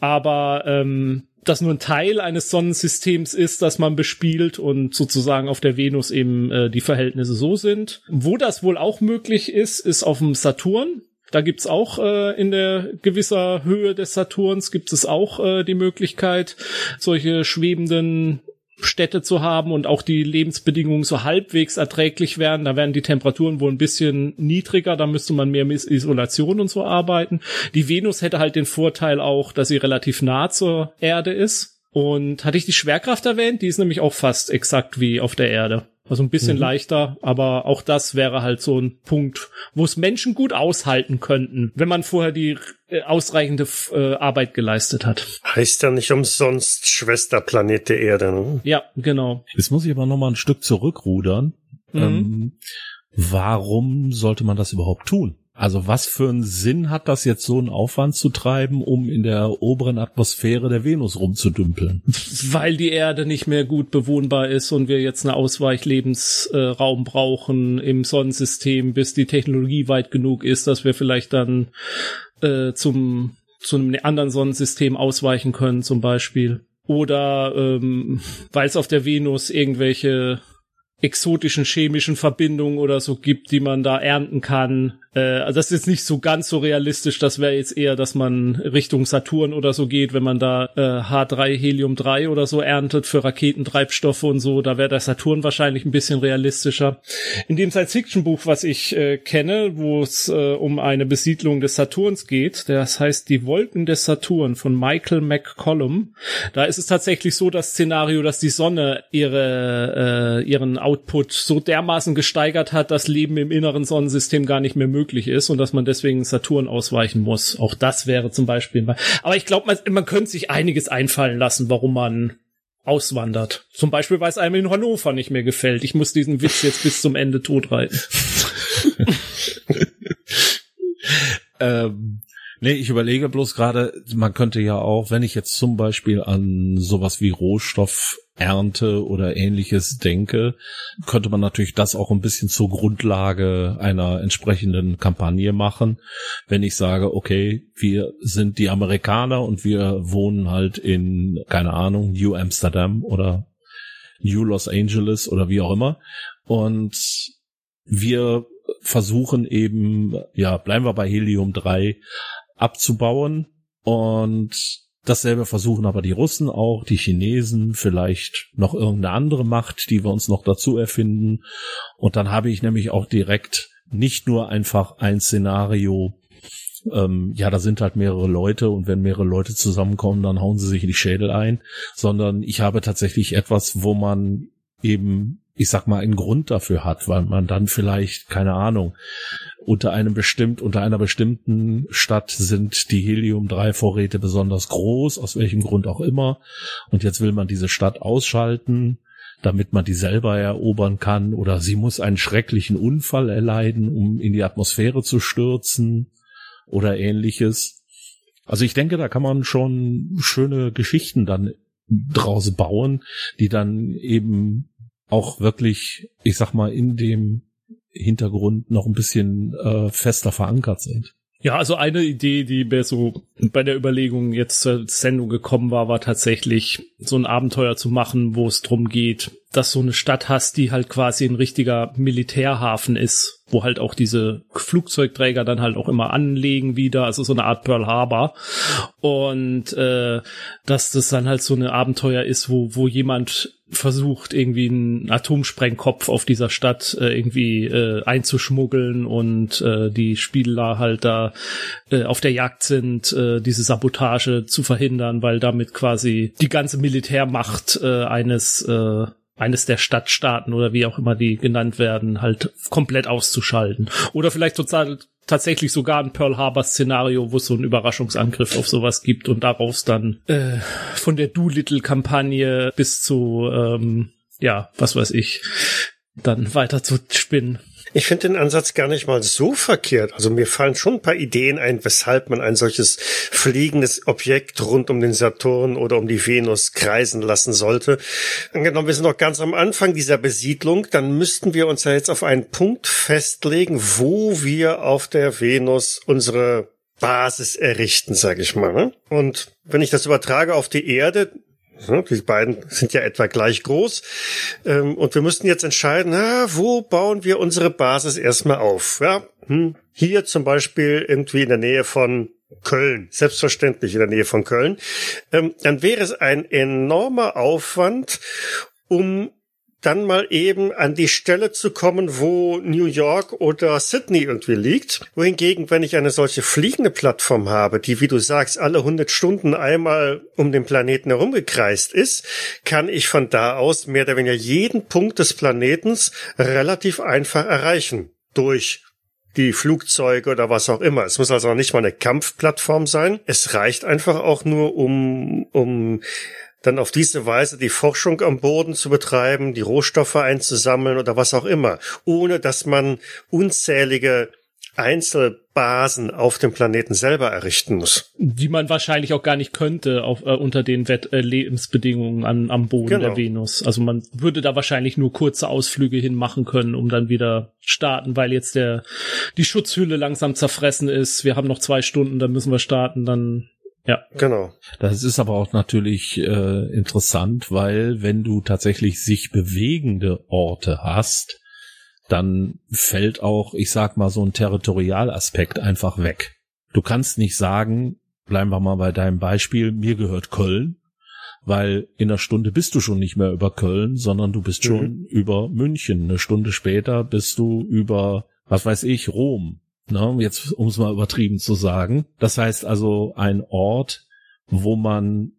S3: aber ähm, das nur ein Teil eines Sonnensystems ist, das man bespielt und sozusagen auf der Venus eben äh, die Verhältnisse so sind. Wo das wohl auch möglich ist, ist auf dem Saturn. Da gibt's auch äh, in der gewisser Höhe des Saturns gibt es auch äh, die Möglichkeit, solche schwebenden Städte zu haben und auch die Lebensbedingungen so halbwegs erträglich werden. Da werden die Temperaturen wohl ein bisschen niedriger, da müsste man mehr mit Isolation und so arbeiten. Die Venus hätte halt den Vorteil auch, dass sie relativ nah zur Erde ist. Und hatte ich die Schwerkraft erwähnt? Die ist nämlich auch fast exakt wie auf der Erde. Also ein bisschen mhm. leichter, aber auch das wäre halt so ein Punkt, wo es Menschen gut aushalten könnten, wenn man vorher die äh, ausreichende äh, Arbeit geleistet hat.
S1: Heißt ja nicht umsonst Schwesterplanet der Erde. Ne?
S3: Ja, genau.
S2: Jetzt muss ich aber noch mal ein Stück zurückrudern. Mhm. Ähm, warum sollte man das überhaupt tun? Also was für einen Sinn hat das jetzt so einen Aufwand zu treiben, um in der oberen Atmosphäre der Venus rumzudümpeln?
S3: Weil die Erde nicht mehr gut bewohnbar ist und wir jetzt einen Ausweichlebensraum brauchen im Sonnensystem, bis die Technologie weit genug ist, dass wir vielleicht dann äh, zum zu einem anderen Sonnensystem ausweichen können, zum Beispiel. Oder ähm, weil es auf der Venus irgendwelche exotischen chemischen Verbindungen oder so gibt, die man da ernten kann. Äh, also das ist jetzt nicht so ganz so realistisch. Das wäre jetzt eher, dass man Richtung Saturn oder so geht, wenn man da äh, H3 Helium 3 oder so erntet für Raketentreibstoffe und so. Da wäre der Saturn wahrscheinlich ein bisschen realistischer. In dem Science-Fiction-Buch, was ich äh, kenne, wo es äh, um eine Besiedlung des Saturns geht, das heißt Die Wolken des Saturn von Michael McCollum, da ist es tatsächlich so das Szenario, dass die Sonne ihre äh, ihren Output so dermaßen gesteigert hat, dass Leben im inneren Sonnensystem gar nicht mehr möglich ist und dass man deswegen Saturn ausweichen muss. Auch das wäre zum Beispiel. Aber ich glaube, man, man könnte sich einiges einfallen lassen, warum man auswandert. Zum Beispiel, weil es einem in Hannover nicht mehr gefällt. Ich muss diesen Witz jetzt bis zum Ende totreiten.
S2: ähm, nee, ich überlege bloß gerade, man könnte ja auch, wenn ich jetzt zum Beispiel an sowas wie Rohstoff Ernte oder ähnliches denke, könnte man natürlich das auch ein bisschen zur Grundlage einer entsprechenden Kampagne machen. Wenn ich sage, okay, wir sind die Amerikaner und wir wohnen halt in, keine Ahnung, New Amsterdam oder New Los Angeles oder wie auch immer. Und wir versuchen eben, ja, bleiben wir bei Helium 3 abzubauen und Dasselbe versuchen aber die Russen auch, die Chinesen, vielleicht noch irgendeine andere Macht, die wir uns noch dazu erfinden. Und dann habe ich nämlich auch direkt nicht nur einfach ein Szenario, ähm, ja, da sind halt mehrere Leute und wenn mehrere Leute zusammenkommen, dann hauen sie sich in die Schädel ein, sondern ich habe tatsächlich etwas, wo man eben, ich sag mal, einen Grund dafür hat, weil man dann vielleicht, keine Ahnung, unter einem bestimmt, unter einer bestimmten Stadt sind die Helium-3-Vorräte besonders groß, aus welchem Grund auch immer. Und jetzt will man diese Stadt ausschalten, damit man die selber erobern kann, oder sie muss einen schrecklichen Unfall erleiden, um in die Atmosphäre zu stürzen oder ähnliches. Also ich denke, da kann man schon schöne Geschichten dann draus bauen, die dann eben auch wirklich, ich sag mal, in dem Hintergrund noch ein bisschen äh, fester verankert sind.
S3: Ja, also eine Idee, die mir so bei der Überlegung jetzt zur Sendung gekommen war, war tatsächlich so ein Abenteuer zu machen, wo es drum geht, dass so eine Stadt hast, die halt quasi ein richtiger Militärhafen ist, wo halt auch diese Flugzeugträger dann halt auch immer anlegen wieder, also so eine Art Pearl Harbor. Und äh, dass das dann halt so eine Abenteuer ist, wo, wo jemand versucht, irgendwie einen Atomsprengkopf auf dieser Stadt äh, irgendwie äh, einzuschmuggeln und äh, die Spieler halt da äh, auf der Jagd sind, äh, diese Sabotage zu verhindern, weil damit quasi die ganze Militärmacht äh, eines äh, eines der Stadtstaaten oder wie auch immer die genannt werden, halt komplett auszuschalten. Oder vielleicht total tatsächlich sogar ein Pearl Harbor Szenario, wo es so einen Überraschungsangriff auf sowas gibt und daraus dann äh, von der Doolittle-Kampagne bis zu ähm, ja, was weiß ich, dann weiter zu spinnen.
S1: Ich finde den Ansatz gar nicht mal so verkehrt. Also mir fallen schon ein paar Ideen ein, weshalb man ein solches fliegendes Objekt rund um den Saturn oder um die Venus kreisen lassen sollte. Angenommen, wir sind noch ganz am Anfang dieser Besiedlung, dann müssten wir uns ja jetzt auf einen Punkt festlegen, wo wir auf der Venus unsere Basis errichten, sage ich mal. Ne? Und wenn ich das übertrage auf die Erde, die beiden sind ja etwa gleich groß. Ähm, und wir müssten jetzt entscheiden, na, wo bauen wir unsere Basis erstmal auf? Ja, hm, hier zum Beispiel irgendwie in der Nähe von Köln, selbstverständlich in der Nähe von Köln. Ähm, dann wäre es ein enormer Aufwand, um dann mal eben an die Stelle zu kommen, wo New York oder Sydney irgendwie liegt. Wohingegen, wenn ich eine solche fliegende Plattform habe, die, wie du sagst, alle 100 Stunden einmal um den Planeten herumgekreist ist, kann ich von da aus mehr oder weniger jeden Punkt des Planetens relativ einfach erreichen. Durch die Flugzeuge oder was auch immer. Es muss also nicht mal eine Kampfplattform sein. Es reicht einfach auch nur, um, um dann auf diese Weise die Forschung am Boden zu betreiben, die Rohstoffe einzusammeln oder was auch immer, ohne dass man unzählige Einzelbasen auf dem Planeten selber errichten muss.
S3: Die man wahrscheinlich auch gar nicht könnte auf, äh, unter den Wett äh, Lebensbedingungen an, am Boden genau. der Venus. Also man würde da wahrscheinlich nur kurze Ausflüge hin machen können, um dann wieder starten, weil jetzt der die Schutzhülle langsam zerfressen ist. Wir haben noch zwei Stunden, dann müssen wir starten, dann ja.
S2: Genau. Das ist aber auch natürlich äh, interessant, weil wenn du tatsächlich sich bewegende Orte hast, dann fällt auch, ich sag mal, so ein Territorialaspekt einfach weg. Du kannst nicht sagen, bleiben wir mal bei deinem Beispiel, mir gehört Köln, weil in einer Stunde bist du schon nicht mehr über Köln, sondern du bist mhm. schon über München. Eine Stunde später bist du über, was weiß ich, Rom ne, jetzt um es mal übertrieben zu sagen. Das heißt also ein Ort, wo man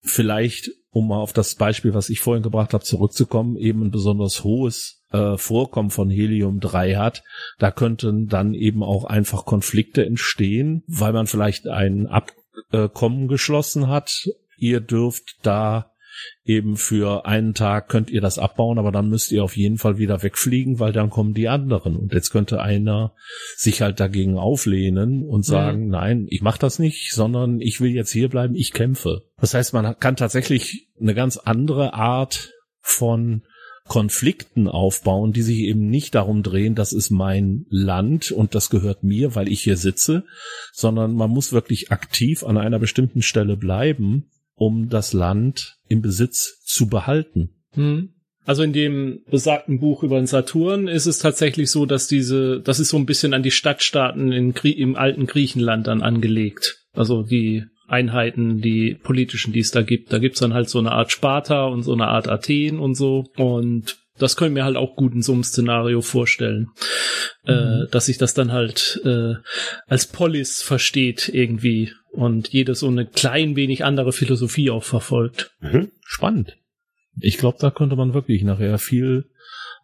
S2: vielleicht, um mal auf das Beispiel, was ich vorhin gebracht habe, zurückzukommen, eben ein besonders hohes äh, Vorkommen von Helium-3 hat, da könnten dann eben auch einfach Konflikte entstehen, weil man vielleicht ein Abkommen geschlossen hat. Ihr dürft da eben für einen Tag könnt ihr das abbauen, aber dann müsst ihr auf jeden Fall wieder wegfliegen, weil dann kommen die anderen. Und jetzt könnte einer sich halt dagegen auflehnen und mhm. sagen, mhm. nein, ich mache das nicht, sondern ich will jetzt hier bleiben, ich kämpfe. Das heißt, man kann tatsächlich eine ganz andere Art von Konflikten aufbauen, die sich eben nicht darum drehen, das ist mein Land und das gehört mir, weil ich hier sitze, sondern man muss wirklich aktiv an einer bestimmten Stelle bleiben um das Land im Besitz zu behalten.
S3: Hm. Also in dem besagten Buch über den Saturn ist es tatsächlich so, dass diese, das ist so ein bisschen an die Stadtstaaten in, im alten Griechenland dann angelegt. Also die Einheiten, die politischen, die es da gibt. Da gibt's dann halt so eine Art Sparta und so eine Art Athen und so. Und das können wir halt auch gut in so einem Szenario vorstellen, äh, mhm. äh, dass sich das dann halt äh, als Polis versteht irgendwie und jede so eine klein wenig andere Philosophie auch verfolgt.
S2: Mhm. Spannend. Ich glaube, da könnte man wirklich nachher viel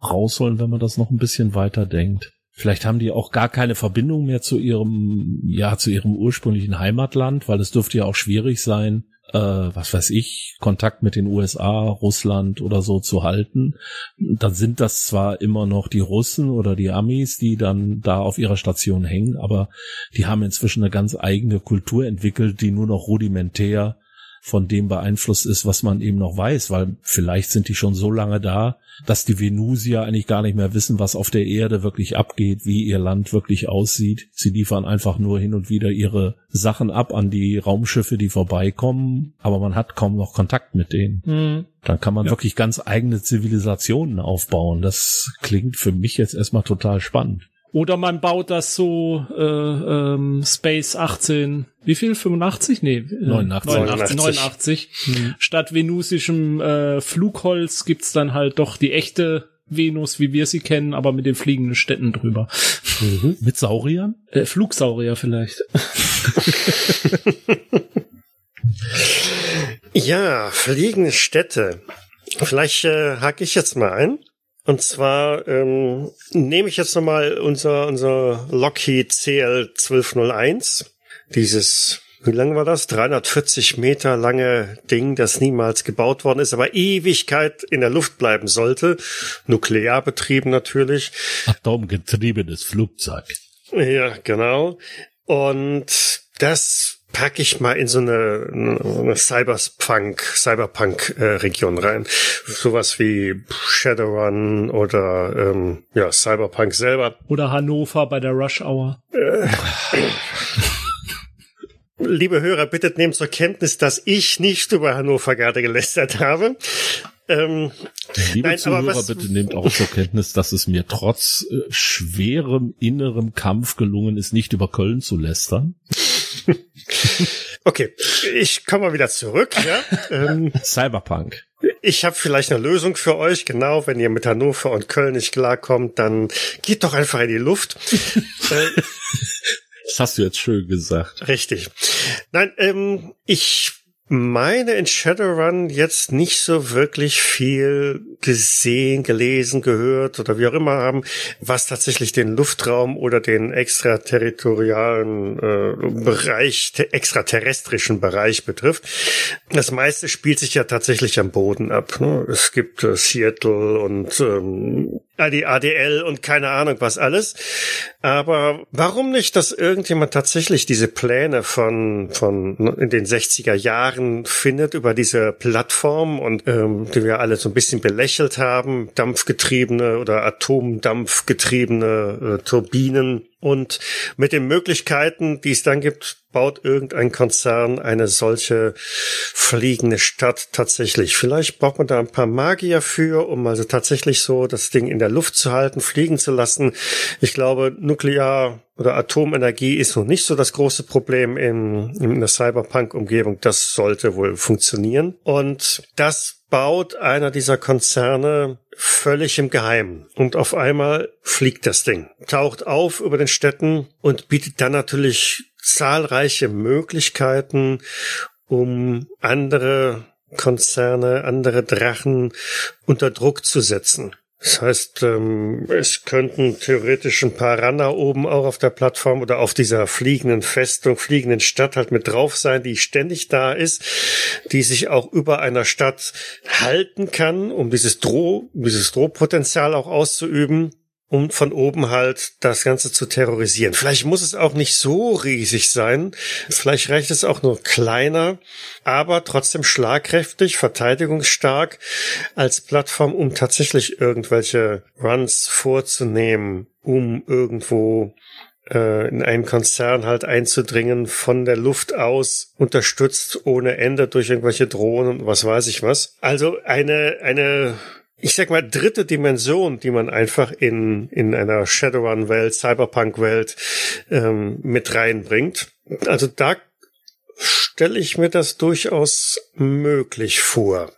S2: rausholen, wenn man das noch ein bisschen weiter denkt. Vielleicht haben die auch gar keine Verbindung mehr zu ihrem, ja, zu ihrem ursprünglichen Heimatland, weil es dürfte ja auch schwierig sein, äh, was weiß ich, Kontakt mit den USA, Russland oder so zu halten, dann sind das zwar immer noch die Russen oder die Amis, die dann da auf ihrer Station hängen, aber die haben inzwischen eine ganz eigene Kultur entwickelt, die nur noch rudimentär von dem beeinflusst ist, was man eben noch weiß, weil vielleicht sind die schon so lange da, dass die Venusier eigentlich gar nicht mehr wissen, was auf der Erde wirklich abgeht, wie ihr Land wirklich aussieht. Sie liefern einfach nur hin und wieder ihre Sachen ab an die Raumschiffe, die vorbeikommen, aber man hat kaum noch Kontakt mit denen. Mhm. Dann kann man ja. wirklich ganz eigene Zivilisationen aufbauen. Das klingt für mich jetzt erstmal total spannend.
S3: Oder man baut das so äh, ähm, Space 18, wie viel? 85? Nee,
S2: 89.
S3: 89. 89. Hm. Statt venusischem äh, Flugholz gibt's dann halt doch die echte Venus, wie wir sie kennen, aber mit den fliegenden Städten drüber.
S2: Mhm. Mit Sauriern?
S3: Äh, Flugsaurier vielleicht.
S1: ja, fliegende Städte. Vielleicht äh, hake ich jetzt mal ein. Und zwar ähm, nehme ich jetzt nochmal unser, unser Lockheed CL 1201. Dieses, wie lang war das? 340 Meter lange Ding, das niemals gebaut worden ist, aber Ewigkeit in der Luft bleiben sollte. Nuklearbetrieben natürlich.
S2: Atomgetriebenes Flugzeug.
S1: Ja, genau. Und das packe ich mal in so eine, eine Cyberpunk, Cyberpunk-Region äh, rein. Sowas wie Shadowrun oder ähm, ja, Cyberpunk selber.
S3: Oder Hannover bei der Rush Hour. Äh,
S1: liebe Hörer, bitte nehmt zur Kenntnis, dass ich nicht über Hannover gerade gelästert habe.
S2: Ähm, Liebe nein, Zuhörer, bitte nehmt auch zur Kenntnis, dass es mir trotz äh, schwerem innerem Kampf gelungen ist, nicht über Köln zu lästern.
S1: okay, ich komme mal wieder zurück. Ja?
S2: Ähm, Cyberpunk.
S1: Ich habe vielleicht eine Lösung für euch. Genau, wenn ihr mit Hannover und Köln nicht klarkommt, dann geht doch einfach in die Luft.
S2: Äh, das hast du jetzt schön gesagt.
S1: Richtig. Nein, ähm, ich meine in Shadowrun jetzt nicht so wirklich viel gesehen, gelesen, gehört oder wie auch immer haben, was tatsächlich den Luftraum oder den extraterritorialen äh, Bereich, extraterrestrischen Bereich betrifft. Das meiste spielt sich ja tatsächlich am Boden ab. Ne? Es gibt äh, Seattle und ähm, die ADL und keine Ahnung was alles. Aber warum nicht, dass irgendjemand tatsächlich diese Pläne von, von in den 60er Jahren findet über diese Plattform und ähm, die wir alle so ein bisschen belächelt haben, dampfgetriebene oder atomdampfgetriebene äh, Turbinen und mit den Möglichkeiten, die es dann gibt, baut irgendein Konzern eine solche fliegende Stadt tatsächlich. Vielleicht braucht man da ein paar Magier für, um also tatsächlich so das Ding in der Luft zu halten, fliegen zu lassen. Ich glaube, Nuklear oder Atomenergie ist noch nicht so das große Problem in, in der Cyberpunk-Umgebung. Das sollte wohl funktionieren. Und das baut einer dieser Konzerne völlig im Geheimen. Und auf einmal fliegt das Ding, taucht auf über den Städten und bietet dann natürlich zahlreiche Möglichkeiten, um andere Konzerne, andere Drachen unter Druck zu setzen. Das heißt, ähm, es könnten theoretisch ein paar Runner oben auch auf der Plattform oder auf dieser fliegenden Festung, fliegenden Stadt halt mit drauf sein, die ständig da ist, die sich auch über einer Stadt halten kann, um dieses Droh, dieses Drohpotenzial auch auszuüben um von oben halt das Ganze zu terrorisieren. Vielleicht muss es auch nicht so riesig sein. Vielleicht reicht es auch nur kleiner, aber trotzdem schlagkräftig, verteidigungsstark als Plattform, um tatsächlich irgendwelche Runs vorzunehmen, um irgendwo äh, in einen Konzern halt einzudringen, von der Luft aus unterstützt ohne Ende durch irgendwelche Drohnen und was weiß ich was. Also eine, eine ich sag mal, dritte Dimension, die man einfach in, in einer Shadowrun-Welt, Cyberpunk-Welt ähm, mit reinbringt. Also da stelle ich mir das durchaus möglich vor.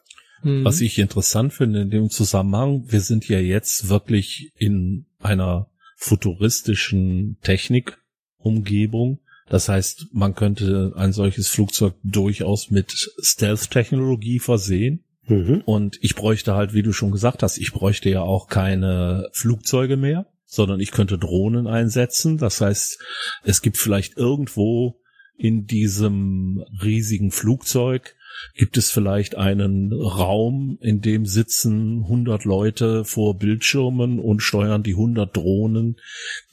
S2: Mhm. Was ich interessant finde in dem Zusammenhang, wir sind ja jetzt wirklich in einer futuristischen Technikumgebung. Das heißt, man könnte ein solches Flugzeug durchaus mit Stealth-Technologie versehen. Mhm. Und ich bräuchte halt, wie du schon gesagt hast, ich bräuchte ja auch keine Flugzeuge mehr, sondern ich könnte Drohnen einsetzen. Das heißt, es gibt vielleicht irgendwo in diesem riesigen Flugzeug gibt es vielleicht einen Raum, in dem sitzen 100 Leute vor Bildschirmen und steuern die 100 Drohnen,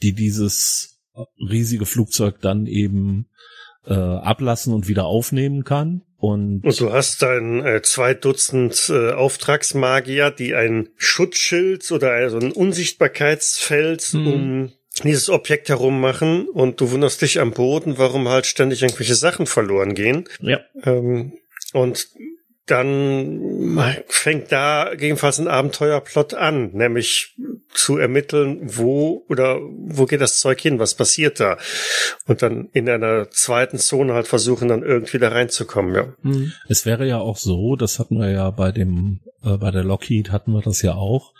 S2: die dieses riesige Flugzeug dann eben äh, ablassen und wieder aufnehmen kann. Und,
S1: und du hast dann äh, zwei Dutzend äh, Auftragsmagier, die ein Schutzschild oder also ein Unsichtbarkeitsfeld mhm. um dieses Objekt herum machen und du wunderst dich am Boden, warum halt ständig irgendwelche Sachen verloren gehen.
S3: Ja.
S1: Ähm, und dann fängt da gegebenenfalls ein Abenteuerplot an, nämlich zu ermitteln, wo oder wo geht das Zeug hin, was passiert da? Und dann in einer zweiten Zone halt versuchen, dann irgendwie da reinzukommen, ja.
S2: Mhm. Es wäre ja auch so, das hatten wir ja bei dem, äh, bei der Lockheed hatten wir das ja auch,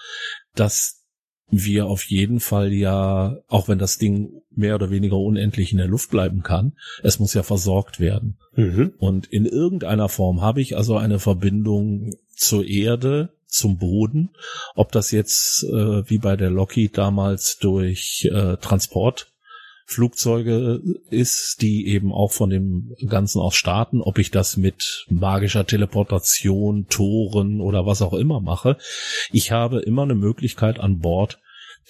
S2: dass wir auf jeden Fall ja, auch wenn das Ding mehr oder weniger unendlich in der Luft bleiben kann, es muss ja versorgt werden. Mhm. Und in irgendeiner Form habe ich also eine Verbindung zur Erde, zum Boden. Ob das jetzt äh, wie bei der Lockheed damals durch äh, Transport Flugzeuge ist, die eben auch von dem Ganzen aus starten, ob ich das mit magischer Teleportation, Toren oder was auch immer mache. Ich habe immer eine Möglichkeit an Bord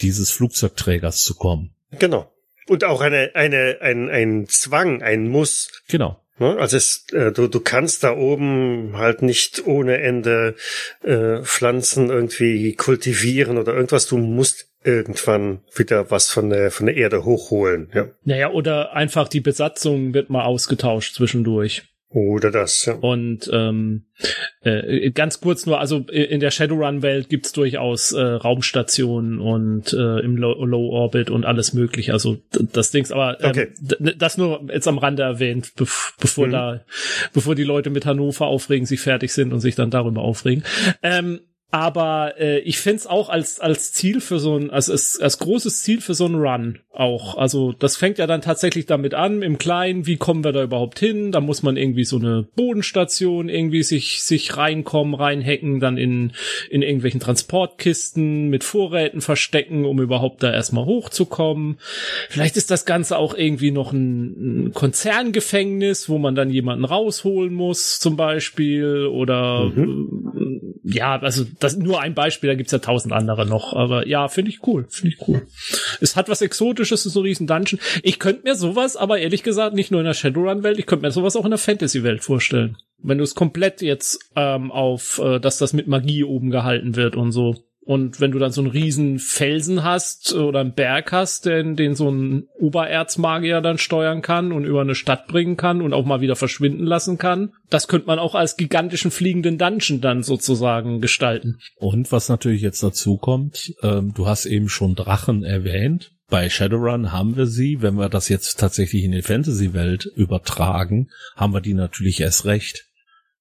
S2: dieses Flugzeugträgers zu kommen.
S1: Genau. Und auch eine, eine, ein, ein Zwang, ein Muss.
S2: Genau.
S1: Ne? Also es, äh, du, du kannst da oben halt nicht ohne Ende äh, Pflanzen irgendwie kultivieren oder irgendwas. Du musst irgendwann wieder was von der, von der Erde hochholen. Ja.
S3: Naja, oder einfach die Besatzung wird mal ausgetauscht zwischendurch.
S1: Oder das, ja.
S3: Und ähm, äh, ganz kurz nur, also in der Shadowrun-Welt gibt's durchaus äh, Raumstationen und äh, im Low, Low, Orbit und alles mögliche. Also das Dings, aber ähm, okay. das nur jetzt am Rande erwähnt, be bevor mhm. da, bevor die Leute mit Hannover aufregen, sich fertig sind und sich dann darüber aufregen. Ähm, aber äh, ich fände auch als, als Ziel für so ein, also als, als großes Ziel für so ein Run auch. Also das fängt ja dann tatsächlich damit an, im Kleinen, wie kommen wir da überhaupt hin? Da muss man irgendwie so eine Bodenstation irgendwie sich, sich reinkommen, reinhacken, dann in, in irgendwelchen Transportkisten mit Vorräten verstecken, um überhaupt da erstmal hochzukommen. Vielleicht ist das Ganze auch irgendwie noch ein, ein Konzerngefängnis, wo man dann jemanden rausholen muss, zum Beispiel, oder mhm. Ja, also das nur ein Beispiel, da gibt's ja tausend andere noch. Aber ja, finde ich cool. Finde ich cool. Es hat was Exotisches, so riesen Dungeon. Ich könnte mir sowas, aber ehrlich gesagt, nicht nur in der Shadowrun-Welt, ich könnte mir sowas auch in der Fantasy-Welt vorstellen. Wenn du es komplett jetzt ähm, auf, äh, dass das mit Magie oben gehalten wird und so. Und wenn du dann so einen riesen Felsen hast oder einen Berg hast, den, den so ein Obererzmagier dann steuern kann und über eine Stadt bringen kann und auch mal wieder verschwinden lassen kann, das könnte man auch als gigantischen fliegenden Dungeon dann sozusagen gestalten.
S2: Und was natürlich jetzt dazu kommt, ähm, du hast eben schon Drachen erwähnt. Bei Shadowrun haben wir sie, wenn wir das jetzt tatsächlich in die Fantasy-Welt übertragen, haben wir die natürlich erst recht.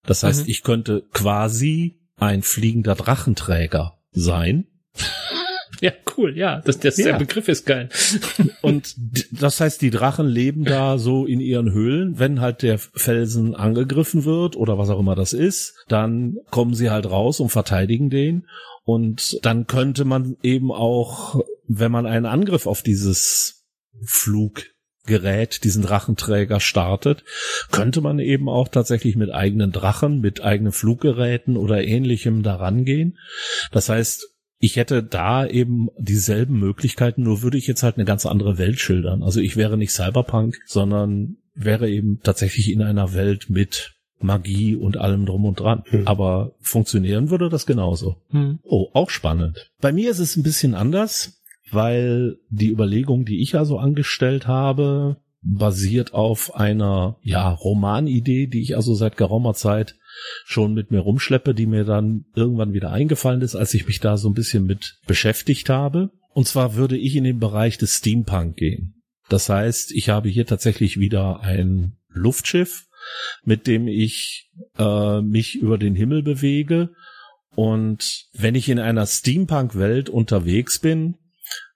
S2: Das heißt, mhm. ich könnte quasi ein fliegender Drachenträger sein.
S3: Ja, cool, ja. Das, das, ja. Der Begriff ist geil.
S2: Und das heißt, die Drachen leben da so in ihren Höhlen. Wenn halt der Felsen angegriffen wird oder was auch immer das ist, dann kommen sie halt raus und verteidigen den. Und dann könnte man eben auch, wenn man einen Angriff auf dieses Fluggerät, diesen Drachenträger startet, könnte man eben auch tatsächlich mit eigenen Drachen, mit eigenen Fluggeräten oder ähnlichem daran gehen. Das heißt, ich hätte da eben dieselben Möglichkeiten, nur würde ich jetzt halt eine ganz andere Welt schildern. Also ich wäre nicht Cyberpunk, sondern wäre eben tatsächlich in einer Welt mit Magie und allem drum und dran. Hm. Aber funktionieren würde das genauso. Hm. Oh, auch spannend. Bei mir ist es ein bisschen anders, weil die Überlegung, die ich also angestellt habe, basiert auf einer, ja, Romanidee, die ich also seit geraumer Zeit schon mit mir rumschleppe, die mir dann irgendwann wieder eingefallen ist, als ich mich da so ein bisschen mit beschäftigt habe. Und zwar würde ich in den Bereich des Steampunk gehen. Das heißt, ich habe hier tatsächlich wieder ein Luftschiff, mit dem ich äh, mich über den Himmel bewege. Und wenn ich in einer Steampunk-Welt unterwegs bin,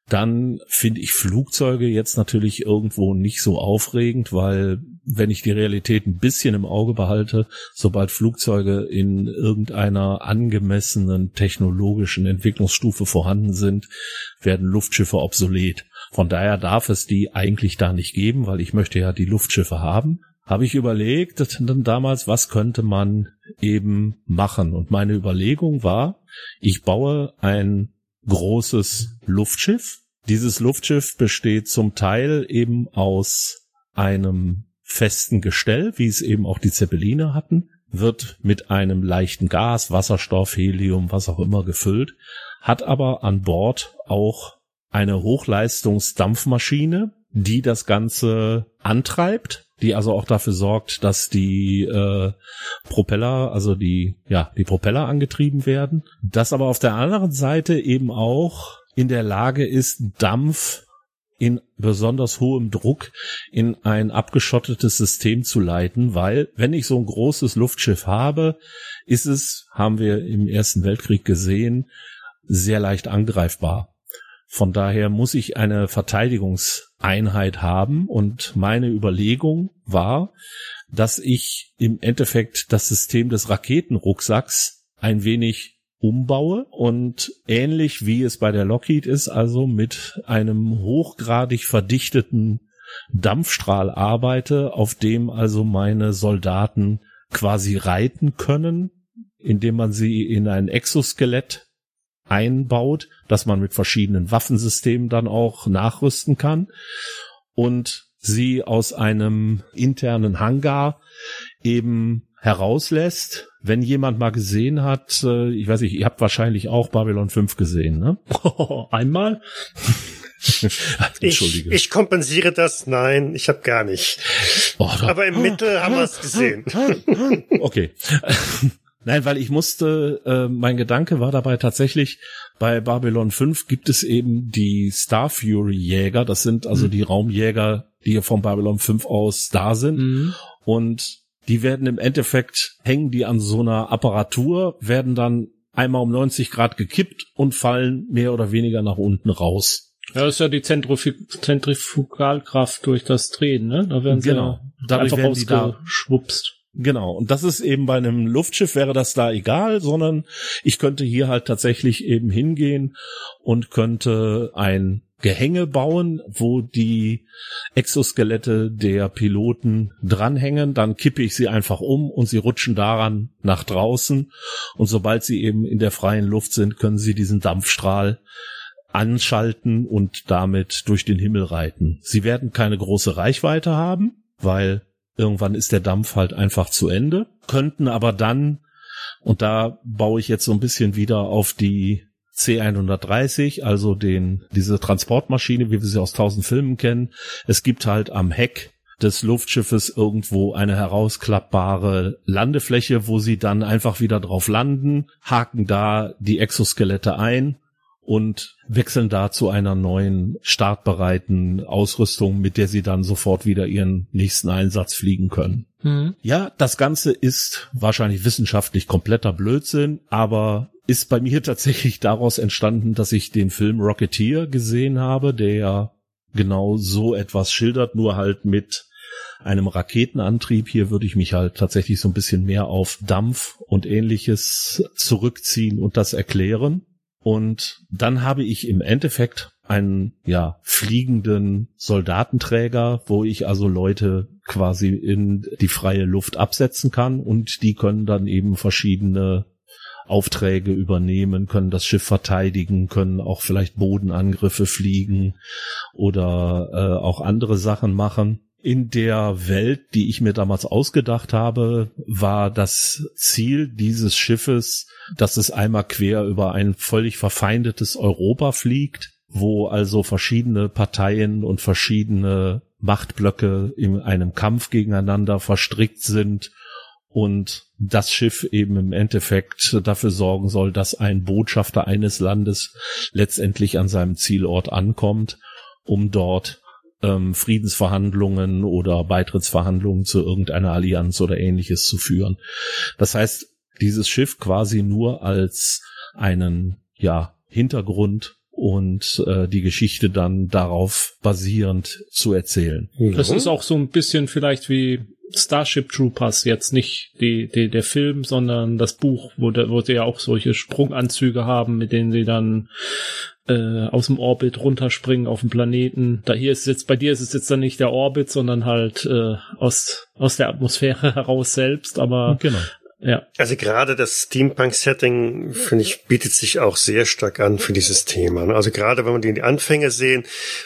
S2: dann finde ich Flugzeuge jetzt natürlich irgendwo nicht so aufregend, weil wenn ich die Realität ein bisschen im Auge behalte, sobald Flugzeuge in irgendeiner angemessenen technologischen Entwicklungsstufe vorhanden sind, werden Luftschiffe obsolet. Von daher darf es die eigentlich da nicht geben, weil ich möchte ja die Luftschiffe haben. Habe ich überlegt, dann damals, was könnte man eben machen? Und meine Überlegung war, ich baue ein großes Luftschiff. Dieses Luftschiff besteht zum Teil eben aus einem festen Gestell, wie es eben auch die Zeppeline hatten, wird mit einem leichten Gas, Wasserstoff, Helium, was auch immer gefüllt, hat aber an Bord auch eine Hochleistungsdampfmaschine, die das Ganze antreibt, die also auch dafür sorgt, dass die äh, Propeller, also die ja die Propeller angetrieben werden, das aber auf der anderen Seite eben auch in der Lage ist, Dampf in besonders hohem Druck in ein abgeschottetes System zu leiten, weil wenn ich so ein großes Luftschiff habe, ist es, haben wir im Ersten Weltkrieg gesehen, sehr leicht angreifbar. Von daher muss ich eine Verteidigungseinheit haben. Und meine Überlegung war, dass ich im Endeffekt das System des Raketenrucksacks ein wenig umbaue und ähnlich wie es bei der Lockheed ist, also mit einem hochgradig verdichteten Dampfstrahl arbeite, auf dem also meine Soldaten quasi reiten können, indem man sie in ein Exoskelett einbaut, dass man mit verschiedenen Waffensystemen dann auch nachrüsten kann und sie aus einem internen Hangar eben herauslässt. Wenn jemand mal gesehen hat, äh, ich weiß nicht, ihr habt wahrscheinlich auch Babylon 5 gesehen, ne?
S3: Einmal?
S1: Entschuldige. Ich, ich kompensiere das. Nein, ich habe gar nicht. Oh, Aber im Mittel haben wir es gesehen.
S2: okay. Nein, weil ich musste, äh, mein Gedanke war dabei tatsächlich, bei Babylon 5 gibt es eben die Star Fury Jäger, das sind also mhm. die Raumjäger, die von Babylon 5 aus da sind. Mhm. Und die werden im Endeffekt, hängen die an so einer Apparatur, werden dann einmal um 90 Grad gekippt und fallen mehr oder weniger nach unten raus.
S3: Ja, das ist ja die Zentrif Zentrifugalkraft durch das Drehen, ne? Da werden sie genau. ja einfach werden ausgeschwupst.
S2: Genau. Und das ist eben bei einem Luftschiff wäre das da egal, sondern ich könnte hier halt tatsächlich eben hingehen und könnte ein Gehänge bauen, wo die Exoskelette der Piloten dranhängen, dann kippe ich sie einfach um und sie rutschen daran nach draußen und sobald sie eben in der freien Luft sind, können sie diesen Dampfstrahl anschalten und damit durch den Himmel reiten. Sie werden keine große Reichweite haben, weil Irgendwann ist der Dampf halt einfach zu Ende, könnten aber dann, und da baue ich jetzt so ein bisschen wieder auf die C130, also den, diese Transportmaschine, wie wir sie aus tausend Filmen kennen. Es gibt halt am Heck des Luftschiffes irgendwo eine herausklappbare Landefläche, wo sie dann einfach wieder drauf landen, haken da die Exoskelette ein und wechseln da zu einer neuen startbereiten Ausrüstung, mit der sie dann sofort wieder ihren nächsten Einsatz fliegen können. Mhm. Ja, das Ganze ist wahrscheinlich wissenschaftlich kompletter Blödsinn, aber ist bei mir tatsächlich daraus entstanden, dass ich den Film Rocketeer gesehen habe, der genau so etwas schildert, nur halt mit einem Raketenantrieb. Hier würde ich mich halt tatsächlich so ein bisschen mehr auf Dampf und ähnliches zurückziehen und das erklären. Und dann habe ich im Endeffekt einen, ja, fliegenden Soldatenträger, wo ich also Leute quasi in die freie Luft absetzen kann. Und die können dann eben verschiedene Aufträge übernehmen, können das Schiff verteidigen, können auch vielleicht Bodenangriffe fliegen oder äh, auch andere Sachen machen in der Welt, die ich mir damals ausgedacht habe, war das Ziel dieses Schiffes, dass es einmal quer über ein völlig verfeindetes Europa fliegt, wo also verschiedene Parteien und verschiedene Machtblöcke in einem Kampf gegeneinander verstrickt sind und das Schiff eben im Endeffekt dafür sorgen soll, dass ein Botschafter eines Landes letztendlich an seinem Zielort ankommt, um dort ähm, Friedensverhandlungen oder Beitrittsverhandlungen zu irgendeiner Allianz oder ähnliches zu führen. Das heißt, dieses Schiff quasi nur als einen, ja, Hintergrund und äh, die Geschichte dann darauf basierend zu erzählen.
S3: Das ist auch so ein bisschen vielleicht wie Starship Troopers, jetzt nicht die, die, der Film, sondern das Buch, wo, da, wo sie ja auch solche Sprunganzüge haben, mit denen sie dann äh, aus dem Orbit runterspringen auf den Planeten. Da hier ist jetzt, bei dir ist es jetzt dann nicht der Orbit, sondern halt äh, aus, aus der Atmosphäre heraus selbst, aber
S2: genau.
S3: ja.
S1: Also gerade das Steampunk-Setting, finde ich, bietet sich auch sehr stark an für dieses Thema. ne? Also gerade wenn man die Anfänge sehen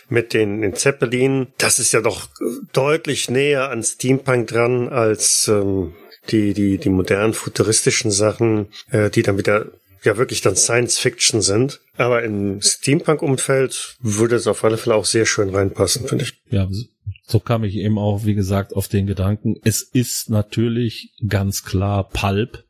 S1: mit den, den Zeppelin, das ist ja doch deutlich näher an Steampunk dran als ähm, die, die, die modernen futuristischen Sachen, äh, die dann wieder ja wirklich dann Science Fiction sind. Aber im Steampunk-Umfeld würde es auf alle Fälle auch sehr schön reinpassen, finde ich.
S2: Ja, so kam ich eben auch, wie gesagt, auf den Gedanken. Es ist natürlich ganz klar Pulp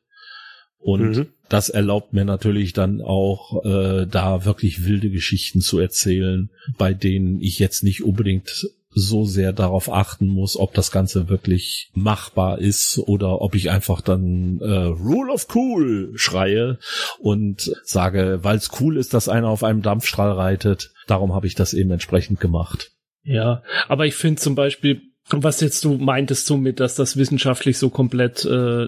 S2: und
S1: Mhm.
S2: das erlaubt mir natürlich dann auch, äh, da wirklich wilde Geschichten zu erzählen, bei denen ich jetzt nicht unbedingt so sehr darauf achten muss, ob das Ganze wirklich machbar ist oder ob ich einfach dann äh, Rule of Cool schreie und sage, weil es cool ist, dass einer auf einem Dampfstrahl reitet. Darum habe ich das eben entsprechend gemacht.
S3: Ja, aber ich finde zum Beispiel, was jetzt du meintest somit, dass das wissenschaftlich so komplett äh,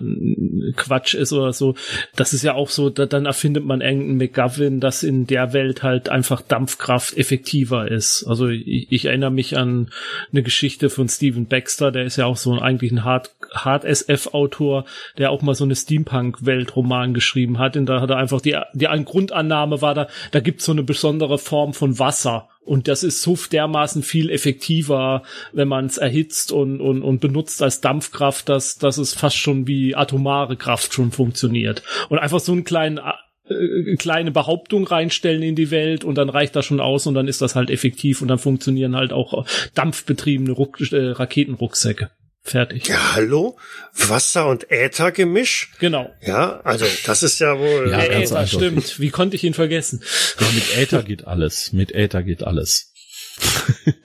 S3: Quatsch ist oder so, das ist ja auch so, da, dann erfindet man irgendeinen McGovern, dass in der Welt halt einfach Dampfkraft effektiver ist. Also ich, ich erinnere mich an eine Geschichte von Steven Baxter, der ist ja auch so eigentlich ein Hard, Hard SF-Autor, der auch mal so eine Steampunk-Weltroman geschrieben hat. Und da hat er einfach die, die Grundannahme war da, da gibt's so eine besondere Form von Wasser. Und das ist so dermaßen viel effektiver, wenn man es erhitzt und, und, und benutzt als Dampfkraft, dass, dass es fast schon wie atomare Kraft schon funktioniert. Und einfach so einen kleinen äh, kleine Behauptung reinstellen in die Welt und dann reicht das schon aus und dann ist das halt effektiv und dann funktionieren halt auch dampfbetriebene Ruck äh, Raketenrucksäcke. Fertig.
S1: Ja, hallo? Wasser- und Äther-Gemisch?
S3: Genau.
S1: Ja, also das ist ja wohl.
S2: Ja, ganz
S3: Äther,
S2: einfach.
S3: stimmt. Wie konnte ich ihn vergessen?
S2: Ja, mit Äther geht alles. Mit Äther geht alles.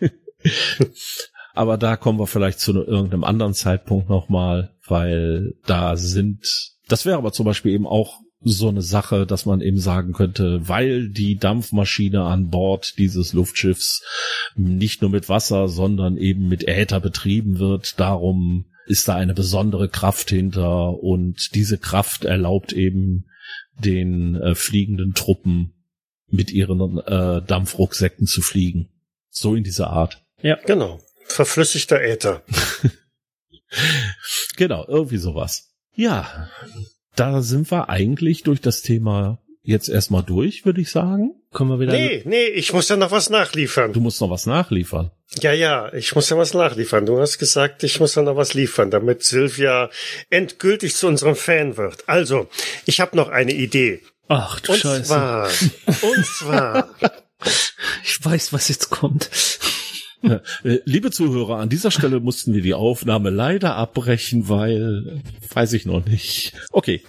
S2: Aber da kommen wir vielleicht zu irgendeinem anderen Zeitpunkt nochmal, weil da sind, das wäre aber zum Beispiel eben auch so eine Sache, dass man eben sagen könnte, weil die Dampfmaschine an Bord dieses Luftschiffs nicht nur mit Wasser, sondern eben mit Äther betrieben wird, darum ist da eine besondere Kraft hinter und diese Kraft erlaubt eben den äh, fliegenden Truppen mit ihren äh, Dampfrucksäcken zu fliegen. So in dieser Art.
S1: Genau. Verflüssigter Äther.
S2: Genau, irgendwie sowas. Ja, da sind wir eigentlich durch das Thema jetzt erstmal durch, würde ich sagen.
S3: Kommen wir wieder.
S1: Nee, nee, ich muss ja noch was nachliefern.
S2: Du musst noch was nachliefern.
S1: Ja, ja, ich muss ja was nachliefern. Du hast gesagt, ich muss ja noch was liefern, damit Sylvia endgültig zu unserem Fan wird. Also, ich habe noch eine Idee.
S3: Ach du
S1: Und
S3: Scheiße.
S1: zwar, und zwar,
S3: Ich weiß, was jetzt kommt.
S2: Äh, liebe Zuhörer, an dieser Stelle mussten wir die Aufnahme leider abbrechen, weil weiß ich noch nicht. Okay.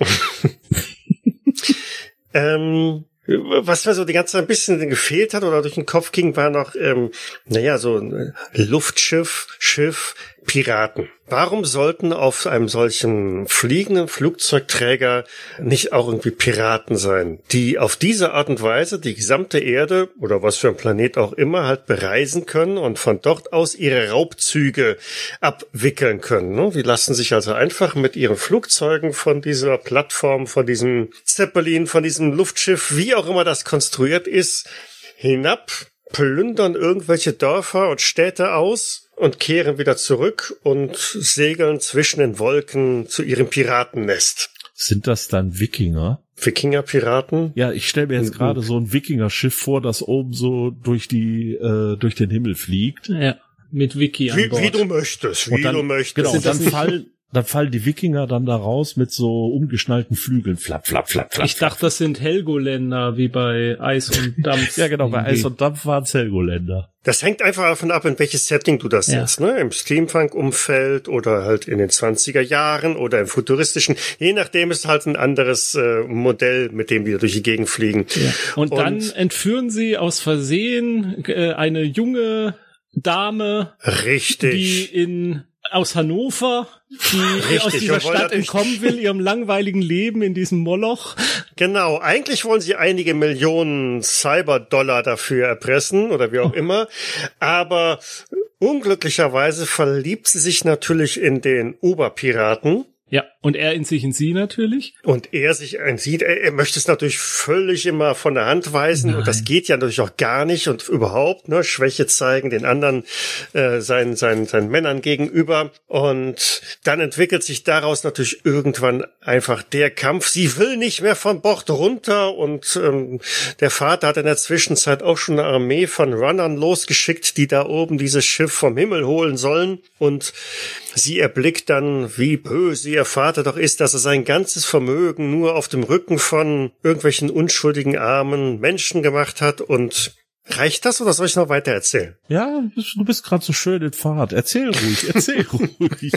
S1: ähm, was mir so die ganze Zeit ein bisschen gefehlt hat oder durch den Kopf ging, war noch, ähm, naja, so ein Luftschiff, Schiff, Piraten. Warum sollten auf einem solchen fliegenden Flugzeugträger nicht auch irgendwie Piraten sein, die auf diese Art und Weise die gesamte Erde oder was für ein Planet auch immer halt bereisen können und von dort aus ihre Raubzüge abwickeln können. Ne? Die lassen sich also einfach mit ihren Flugzeugen von dieser Plattform, von diesem Zeppelin, von diesem Luftschiff, wie auch immer das konstruiert ist, hinab, plündern irgendwelche Dörfer und Städte aus und kehren wieder zurück und segeln zwischen den Wolken zu ihrem Piratennest.
S2: Sind das dann Wikinger?
S1: Wikinger-Piraten?
S2: Ja, ich stelle mir jetzt gerade so ein Wikinger-Schiff vor, das oben so durch die äh, durch den Himmel fliegt.
S3: Ja, mit Wiki an
S1: Wie,
S3: Bord.
S1: wie du möchtest, wie
S2: dann,
S1: du möchtest.
S2: Genau, und dann fallen dann fallen die Wikinger dann da raus mit so umgeschnallten Flügeln. Flapp, flapp, flapp, flapp.
S3: ich dachte, das sind Helgoländer, wie bei Eis und Dampf.
S2: ja, genau, bei. Eis und Dampf waren Helgoländer.
S1: Das hängt einfach davon ab, in welches Setting du das
S3: Ja.
S1: setzt, ne? Im Steampunk-Umfeld oder halt in den 20er Jahren oder im futuristischen. Je nachdem ist halt ein anderes äh, Modell, mit dem wir durch die Gegend fliegen.
S3: Ja. Und, dann
S1: Und-
S3: entführen sie aus Versehen äh, eine junge Dame,
S1: Richtig.
S3: die in aus Hannover, die
S1: Richtig,
S3: aus dieser Stadt entkommen will, ihrem langweiligen Leben in diesem Moloch.
S1: Genau, eigentlich wollen sie einige Millionen Cyber-Dollar dafür erpressen oder wie auch immer, aber unglücklicherweise verliebt sie sich natürlich in den Oberpiraten
S3: Ja. Und er in sich in sie natürlich.
S1: Und er sich in sie, er, er möchte es natürlich völlig immer von der Hand weisen
S3: Nein.
S1: und das geht ja natürlich auch gar nicht und überhaupt, ne, Schwäche zeigen den anderen, äh, seinen, seinen, seinen Männern gegenüber und dann entwickelt sich daraus natürlich irgendwann einfach der Kampf. Sie will nicht mehr von Bord runter und ähm, der Vater hat in der Zwischenzeit auch schon eine Armee von Runnern losgeschickt, die da oben dieses Schiff vom Himmel holen sollen und sie erblickt dann, wie böse ihr Vater doch ist, dass er sein ganzes Vermögen nur auf dem Rücken von irgendwelchen unschuldigen armen Menschen gemacht hat und Reicht das oder soll ich noch weiter erzählen?
S2: Ja, du bist gerade so schön in Fahrt. Erzähl ruhig, erzähl ruhig.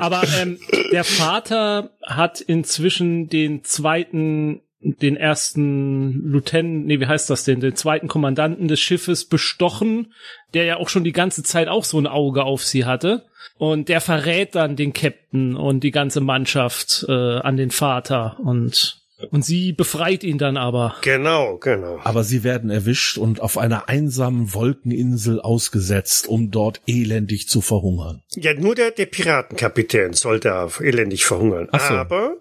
S3: Aber ähm, der Vater hat inzwischen den zweiten, den ersten Lieutenant, nee, wie heißt das denn, den zweiten Kommandanten des Schiffes bestochen, der ja auch schon die ganze Zeit auch so ein Auge auf sie hatte. Und der verrät dann den Captain und die ganze Mannschaft äh, an den Vater und und sie befreit ihn dann aber.
S1: Genau, genau.
S2: Aber sie werden erwischt und auf einer einsamen Wolkeninsel ausgesetzt, um dort elendig zu verhungern.
S1: Ja, nur der, der Piratenkapitän soll da elendig verhungern.
S2: Ach so.
S1: Aber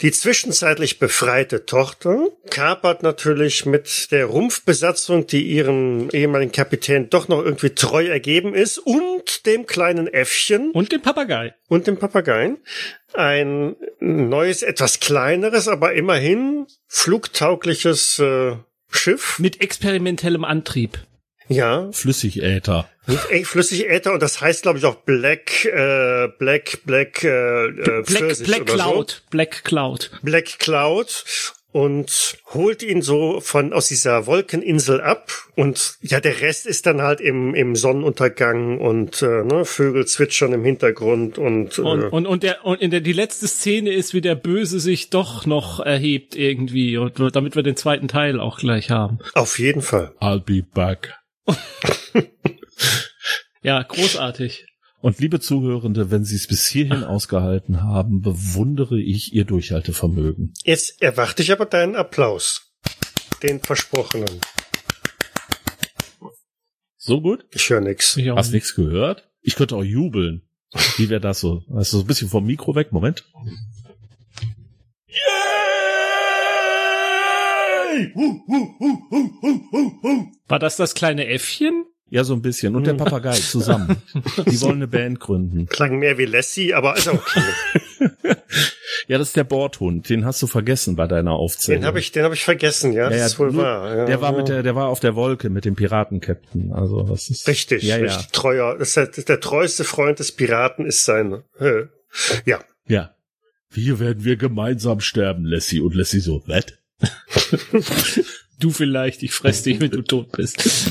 S1: die zwischenzeitlich befreite Tochter kapert natürlich mit der Rumpfbesatzung, die ihrem ehemaligen Kapitän doch noch irgendwie treu ergeben ist, und dem kleinen Äffchen
S3: Und den Papagei.
S1: Und dem Papageien ein neues, etwas kleineres, aber immerhin flugtaugliches äh, Schiff.
S3: Mit experimentellem Antrieb.
S1: Ja,
S2: Flüssigäther.
S1: mit eng Flüssigäther und das heißt, glaube ich, auch Black, äh, Black, Black, äh, äh,
S3: Black, Black
S1: oder
S3: Cloud. Black Cloud.
S1: So. Black Cloud und holt ihn so von aus dieser Wolkeninsel ab und ja der Rest ist dann halt im im Sonnenuntergang und äh, ne, Vögel zwitschern im Hintergrund und,
S3: Und,
S1: äh,
S3: und, und, der, und in der, die letzte Szene ist, wie der Böse sich doch noch erhebt irgendwie, und, damit wir den zweiten Teil auch gleich haben.
S1: auf jeden Fall.
S2: I'll be back.
S3: Ja, großartig.
S2: Und liebe Zuhörende, wenn Sie es bis hierhin ausgehalten haben, bewundere ich Ihr Durchhaltevermögen.
S1: Jetzt erwarte ich aber deinen Applaus. Den versprochenen.
S2: So gut?
S1: Ich höre nix.
S3: Ich auch
S2: Hast
S3: nicht.
S2: nichts gehört? Ich könnte auch jubeln. Wie wäre das so? Weißt du, so ein bisschen vom Mikro weg. Moment.
S3: War das das kleine Äffchen?
S2: Ja, so ein bisschen. Und der Papagei zusammen. Die wollen eine Band gründen.
S1: Klang mehr wie Lassie, aber ist okay.
S2: Ja, das ist der Bordhund. Den hast du vergessen bei deiner Aufzählung.
S1: den habe ich, den habe ich vergessen, ja, das
S2: Ja, ja,
S1: ist wohl
S2: nur-
S1: wahr. Ja,
S2: der war
S1: ja.
S2: mit der, der war auf der Wolke mit dem Piratenkapitän. Also das ist
S1: Richtig,
S2: Ja,
S1: richtig treuer. Das ist der, der treueste Freund des Piraten ist sein. Äh, ja,
S2: ja, ja. Hier werden wir gemeinsam sterben, Lassie. Und Lassie so, was?
S3: Du vielleicht, ich fress dich, wenn du tot bist.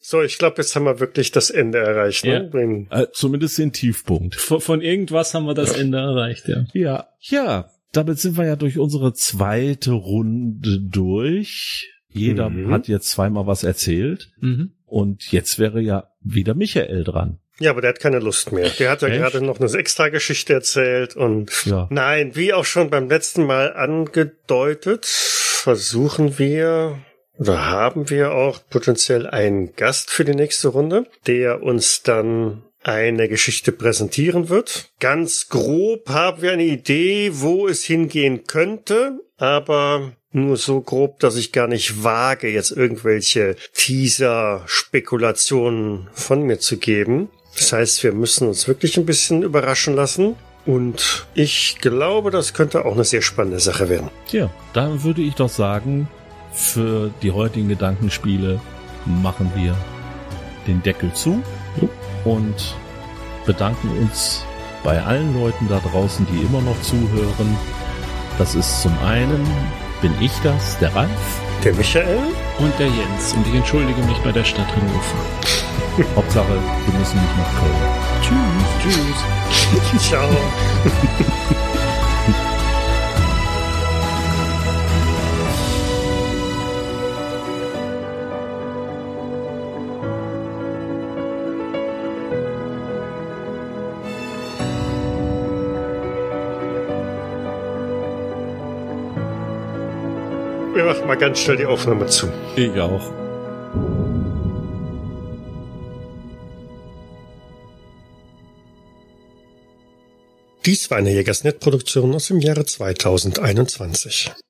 S1: so, ich glaube, jetzt haben wir wirklich das Ende erreicht. Ne?
S3: Ja.
S1: Den-
S2: Äh, zumindest den Tiefpunkt.
S3: Von, von irgendwas haben wir das Ende erreicht, ja.
S2: Ja, ja. Damit sind wir ja durch unsere zweite Runde durch. Jeder
S1: Mhm.
S2: hat jetzt zweimal was erzählt.
S3: Mhm.
S2: Und jetzt wäre ja wieder Michael dran.
S1: Ja, aber der hat keine Lust mehr. Der hat ja
S2: Echt?
S1: gerade noch eine Extra-Geschichte erzählt und
S2: Ja.
S1: nein, wie auch schon beim letzten Mal angedeutet, versuchen wir oder haben wir auch potenziell einen Gast für die nächste Runde, der uns dann eine Geschichte präsentieren wird. Ganz grob haben wir eine Idee, wo es hingehen könnte, aber nur so grob, dass ich gar nicht wage, jetzt irgendwelche Teaser-Spekulationen von mir zu geben. Das heißt, wir müssen uns wirklich ein bisschen überraschen lassen. Und ich glaube, das könnte auch eine sehr spannende Sache werden.
S2: Tja, dann würde ich doch sagen, für die heutigen Gedankenspiele machen wir den Deckel zu und bedanken uns bei allen Leuten da draußen, die immer noch zuhören. Das ist zum einen, bin ich das, der Ralf.
S1: Der Michael?
S3: Und der Jens. Und ich entschuldige mich bei der Stadt Hannover.
S2: Hauptsache, wir müssen nicht nach Köln.
S3: Tschüss. Tschüss.
S1: Ciao. Mal ganz schnell die Aufnahme zu.
S2: Ich auch.
S1: Dies war eine Jägersnet-Produktion aus dem Jahre 2021.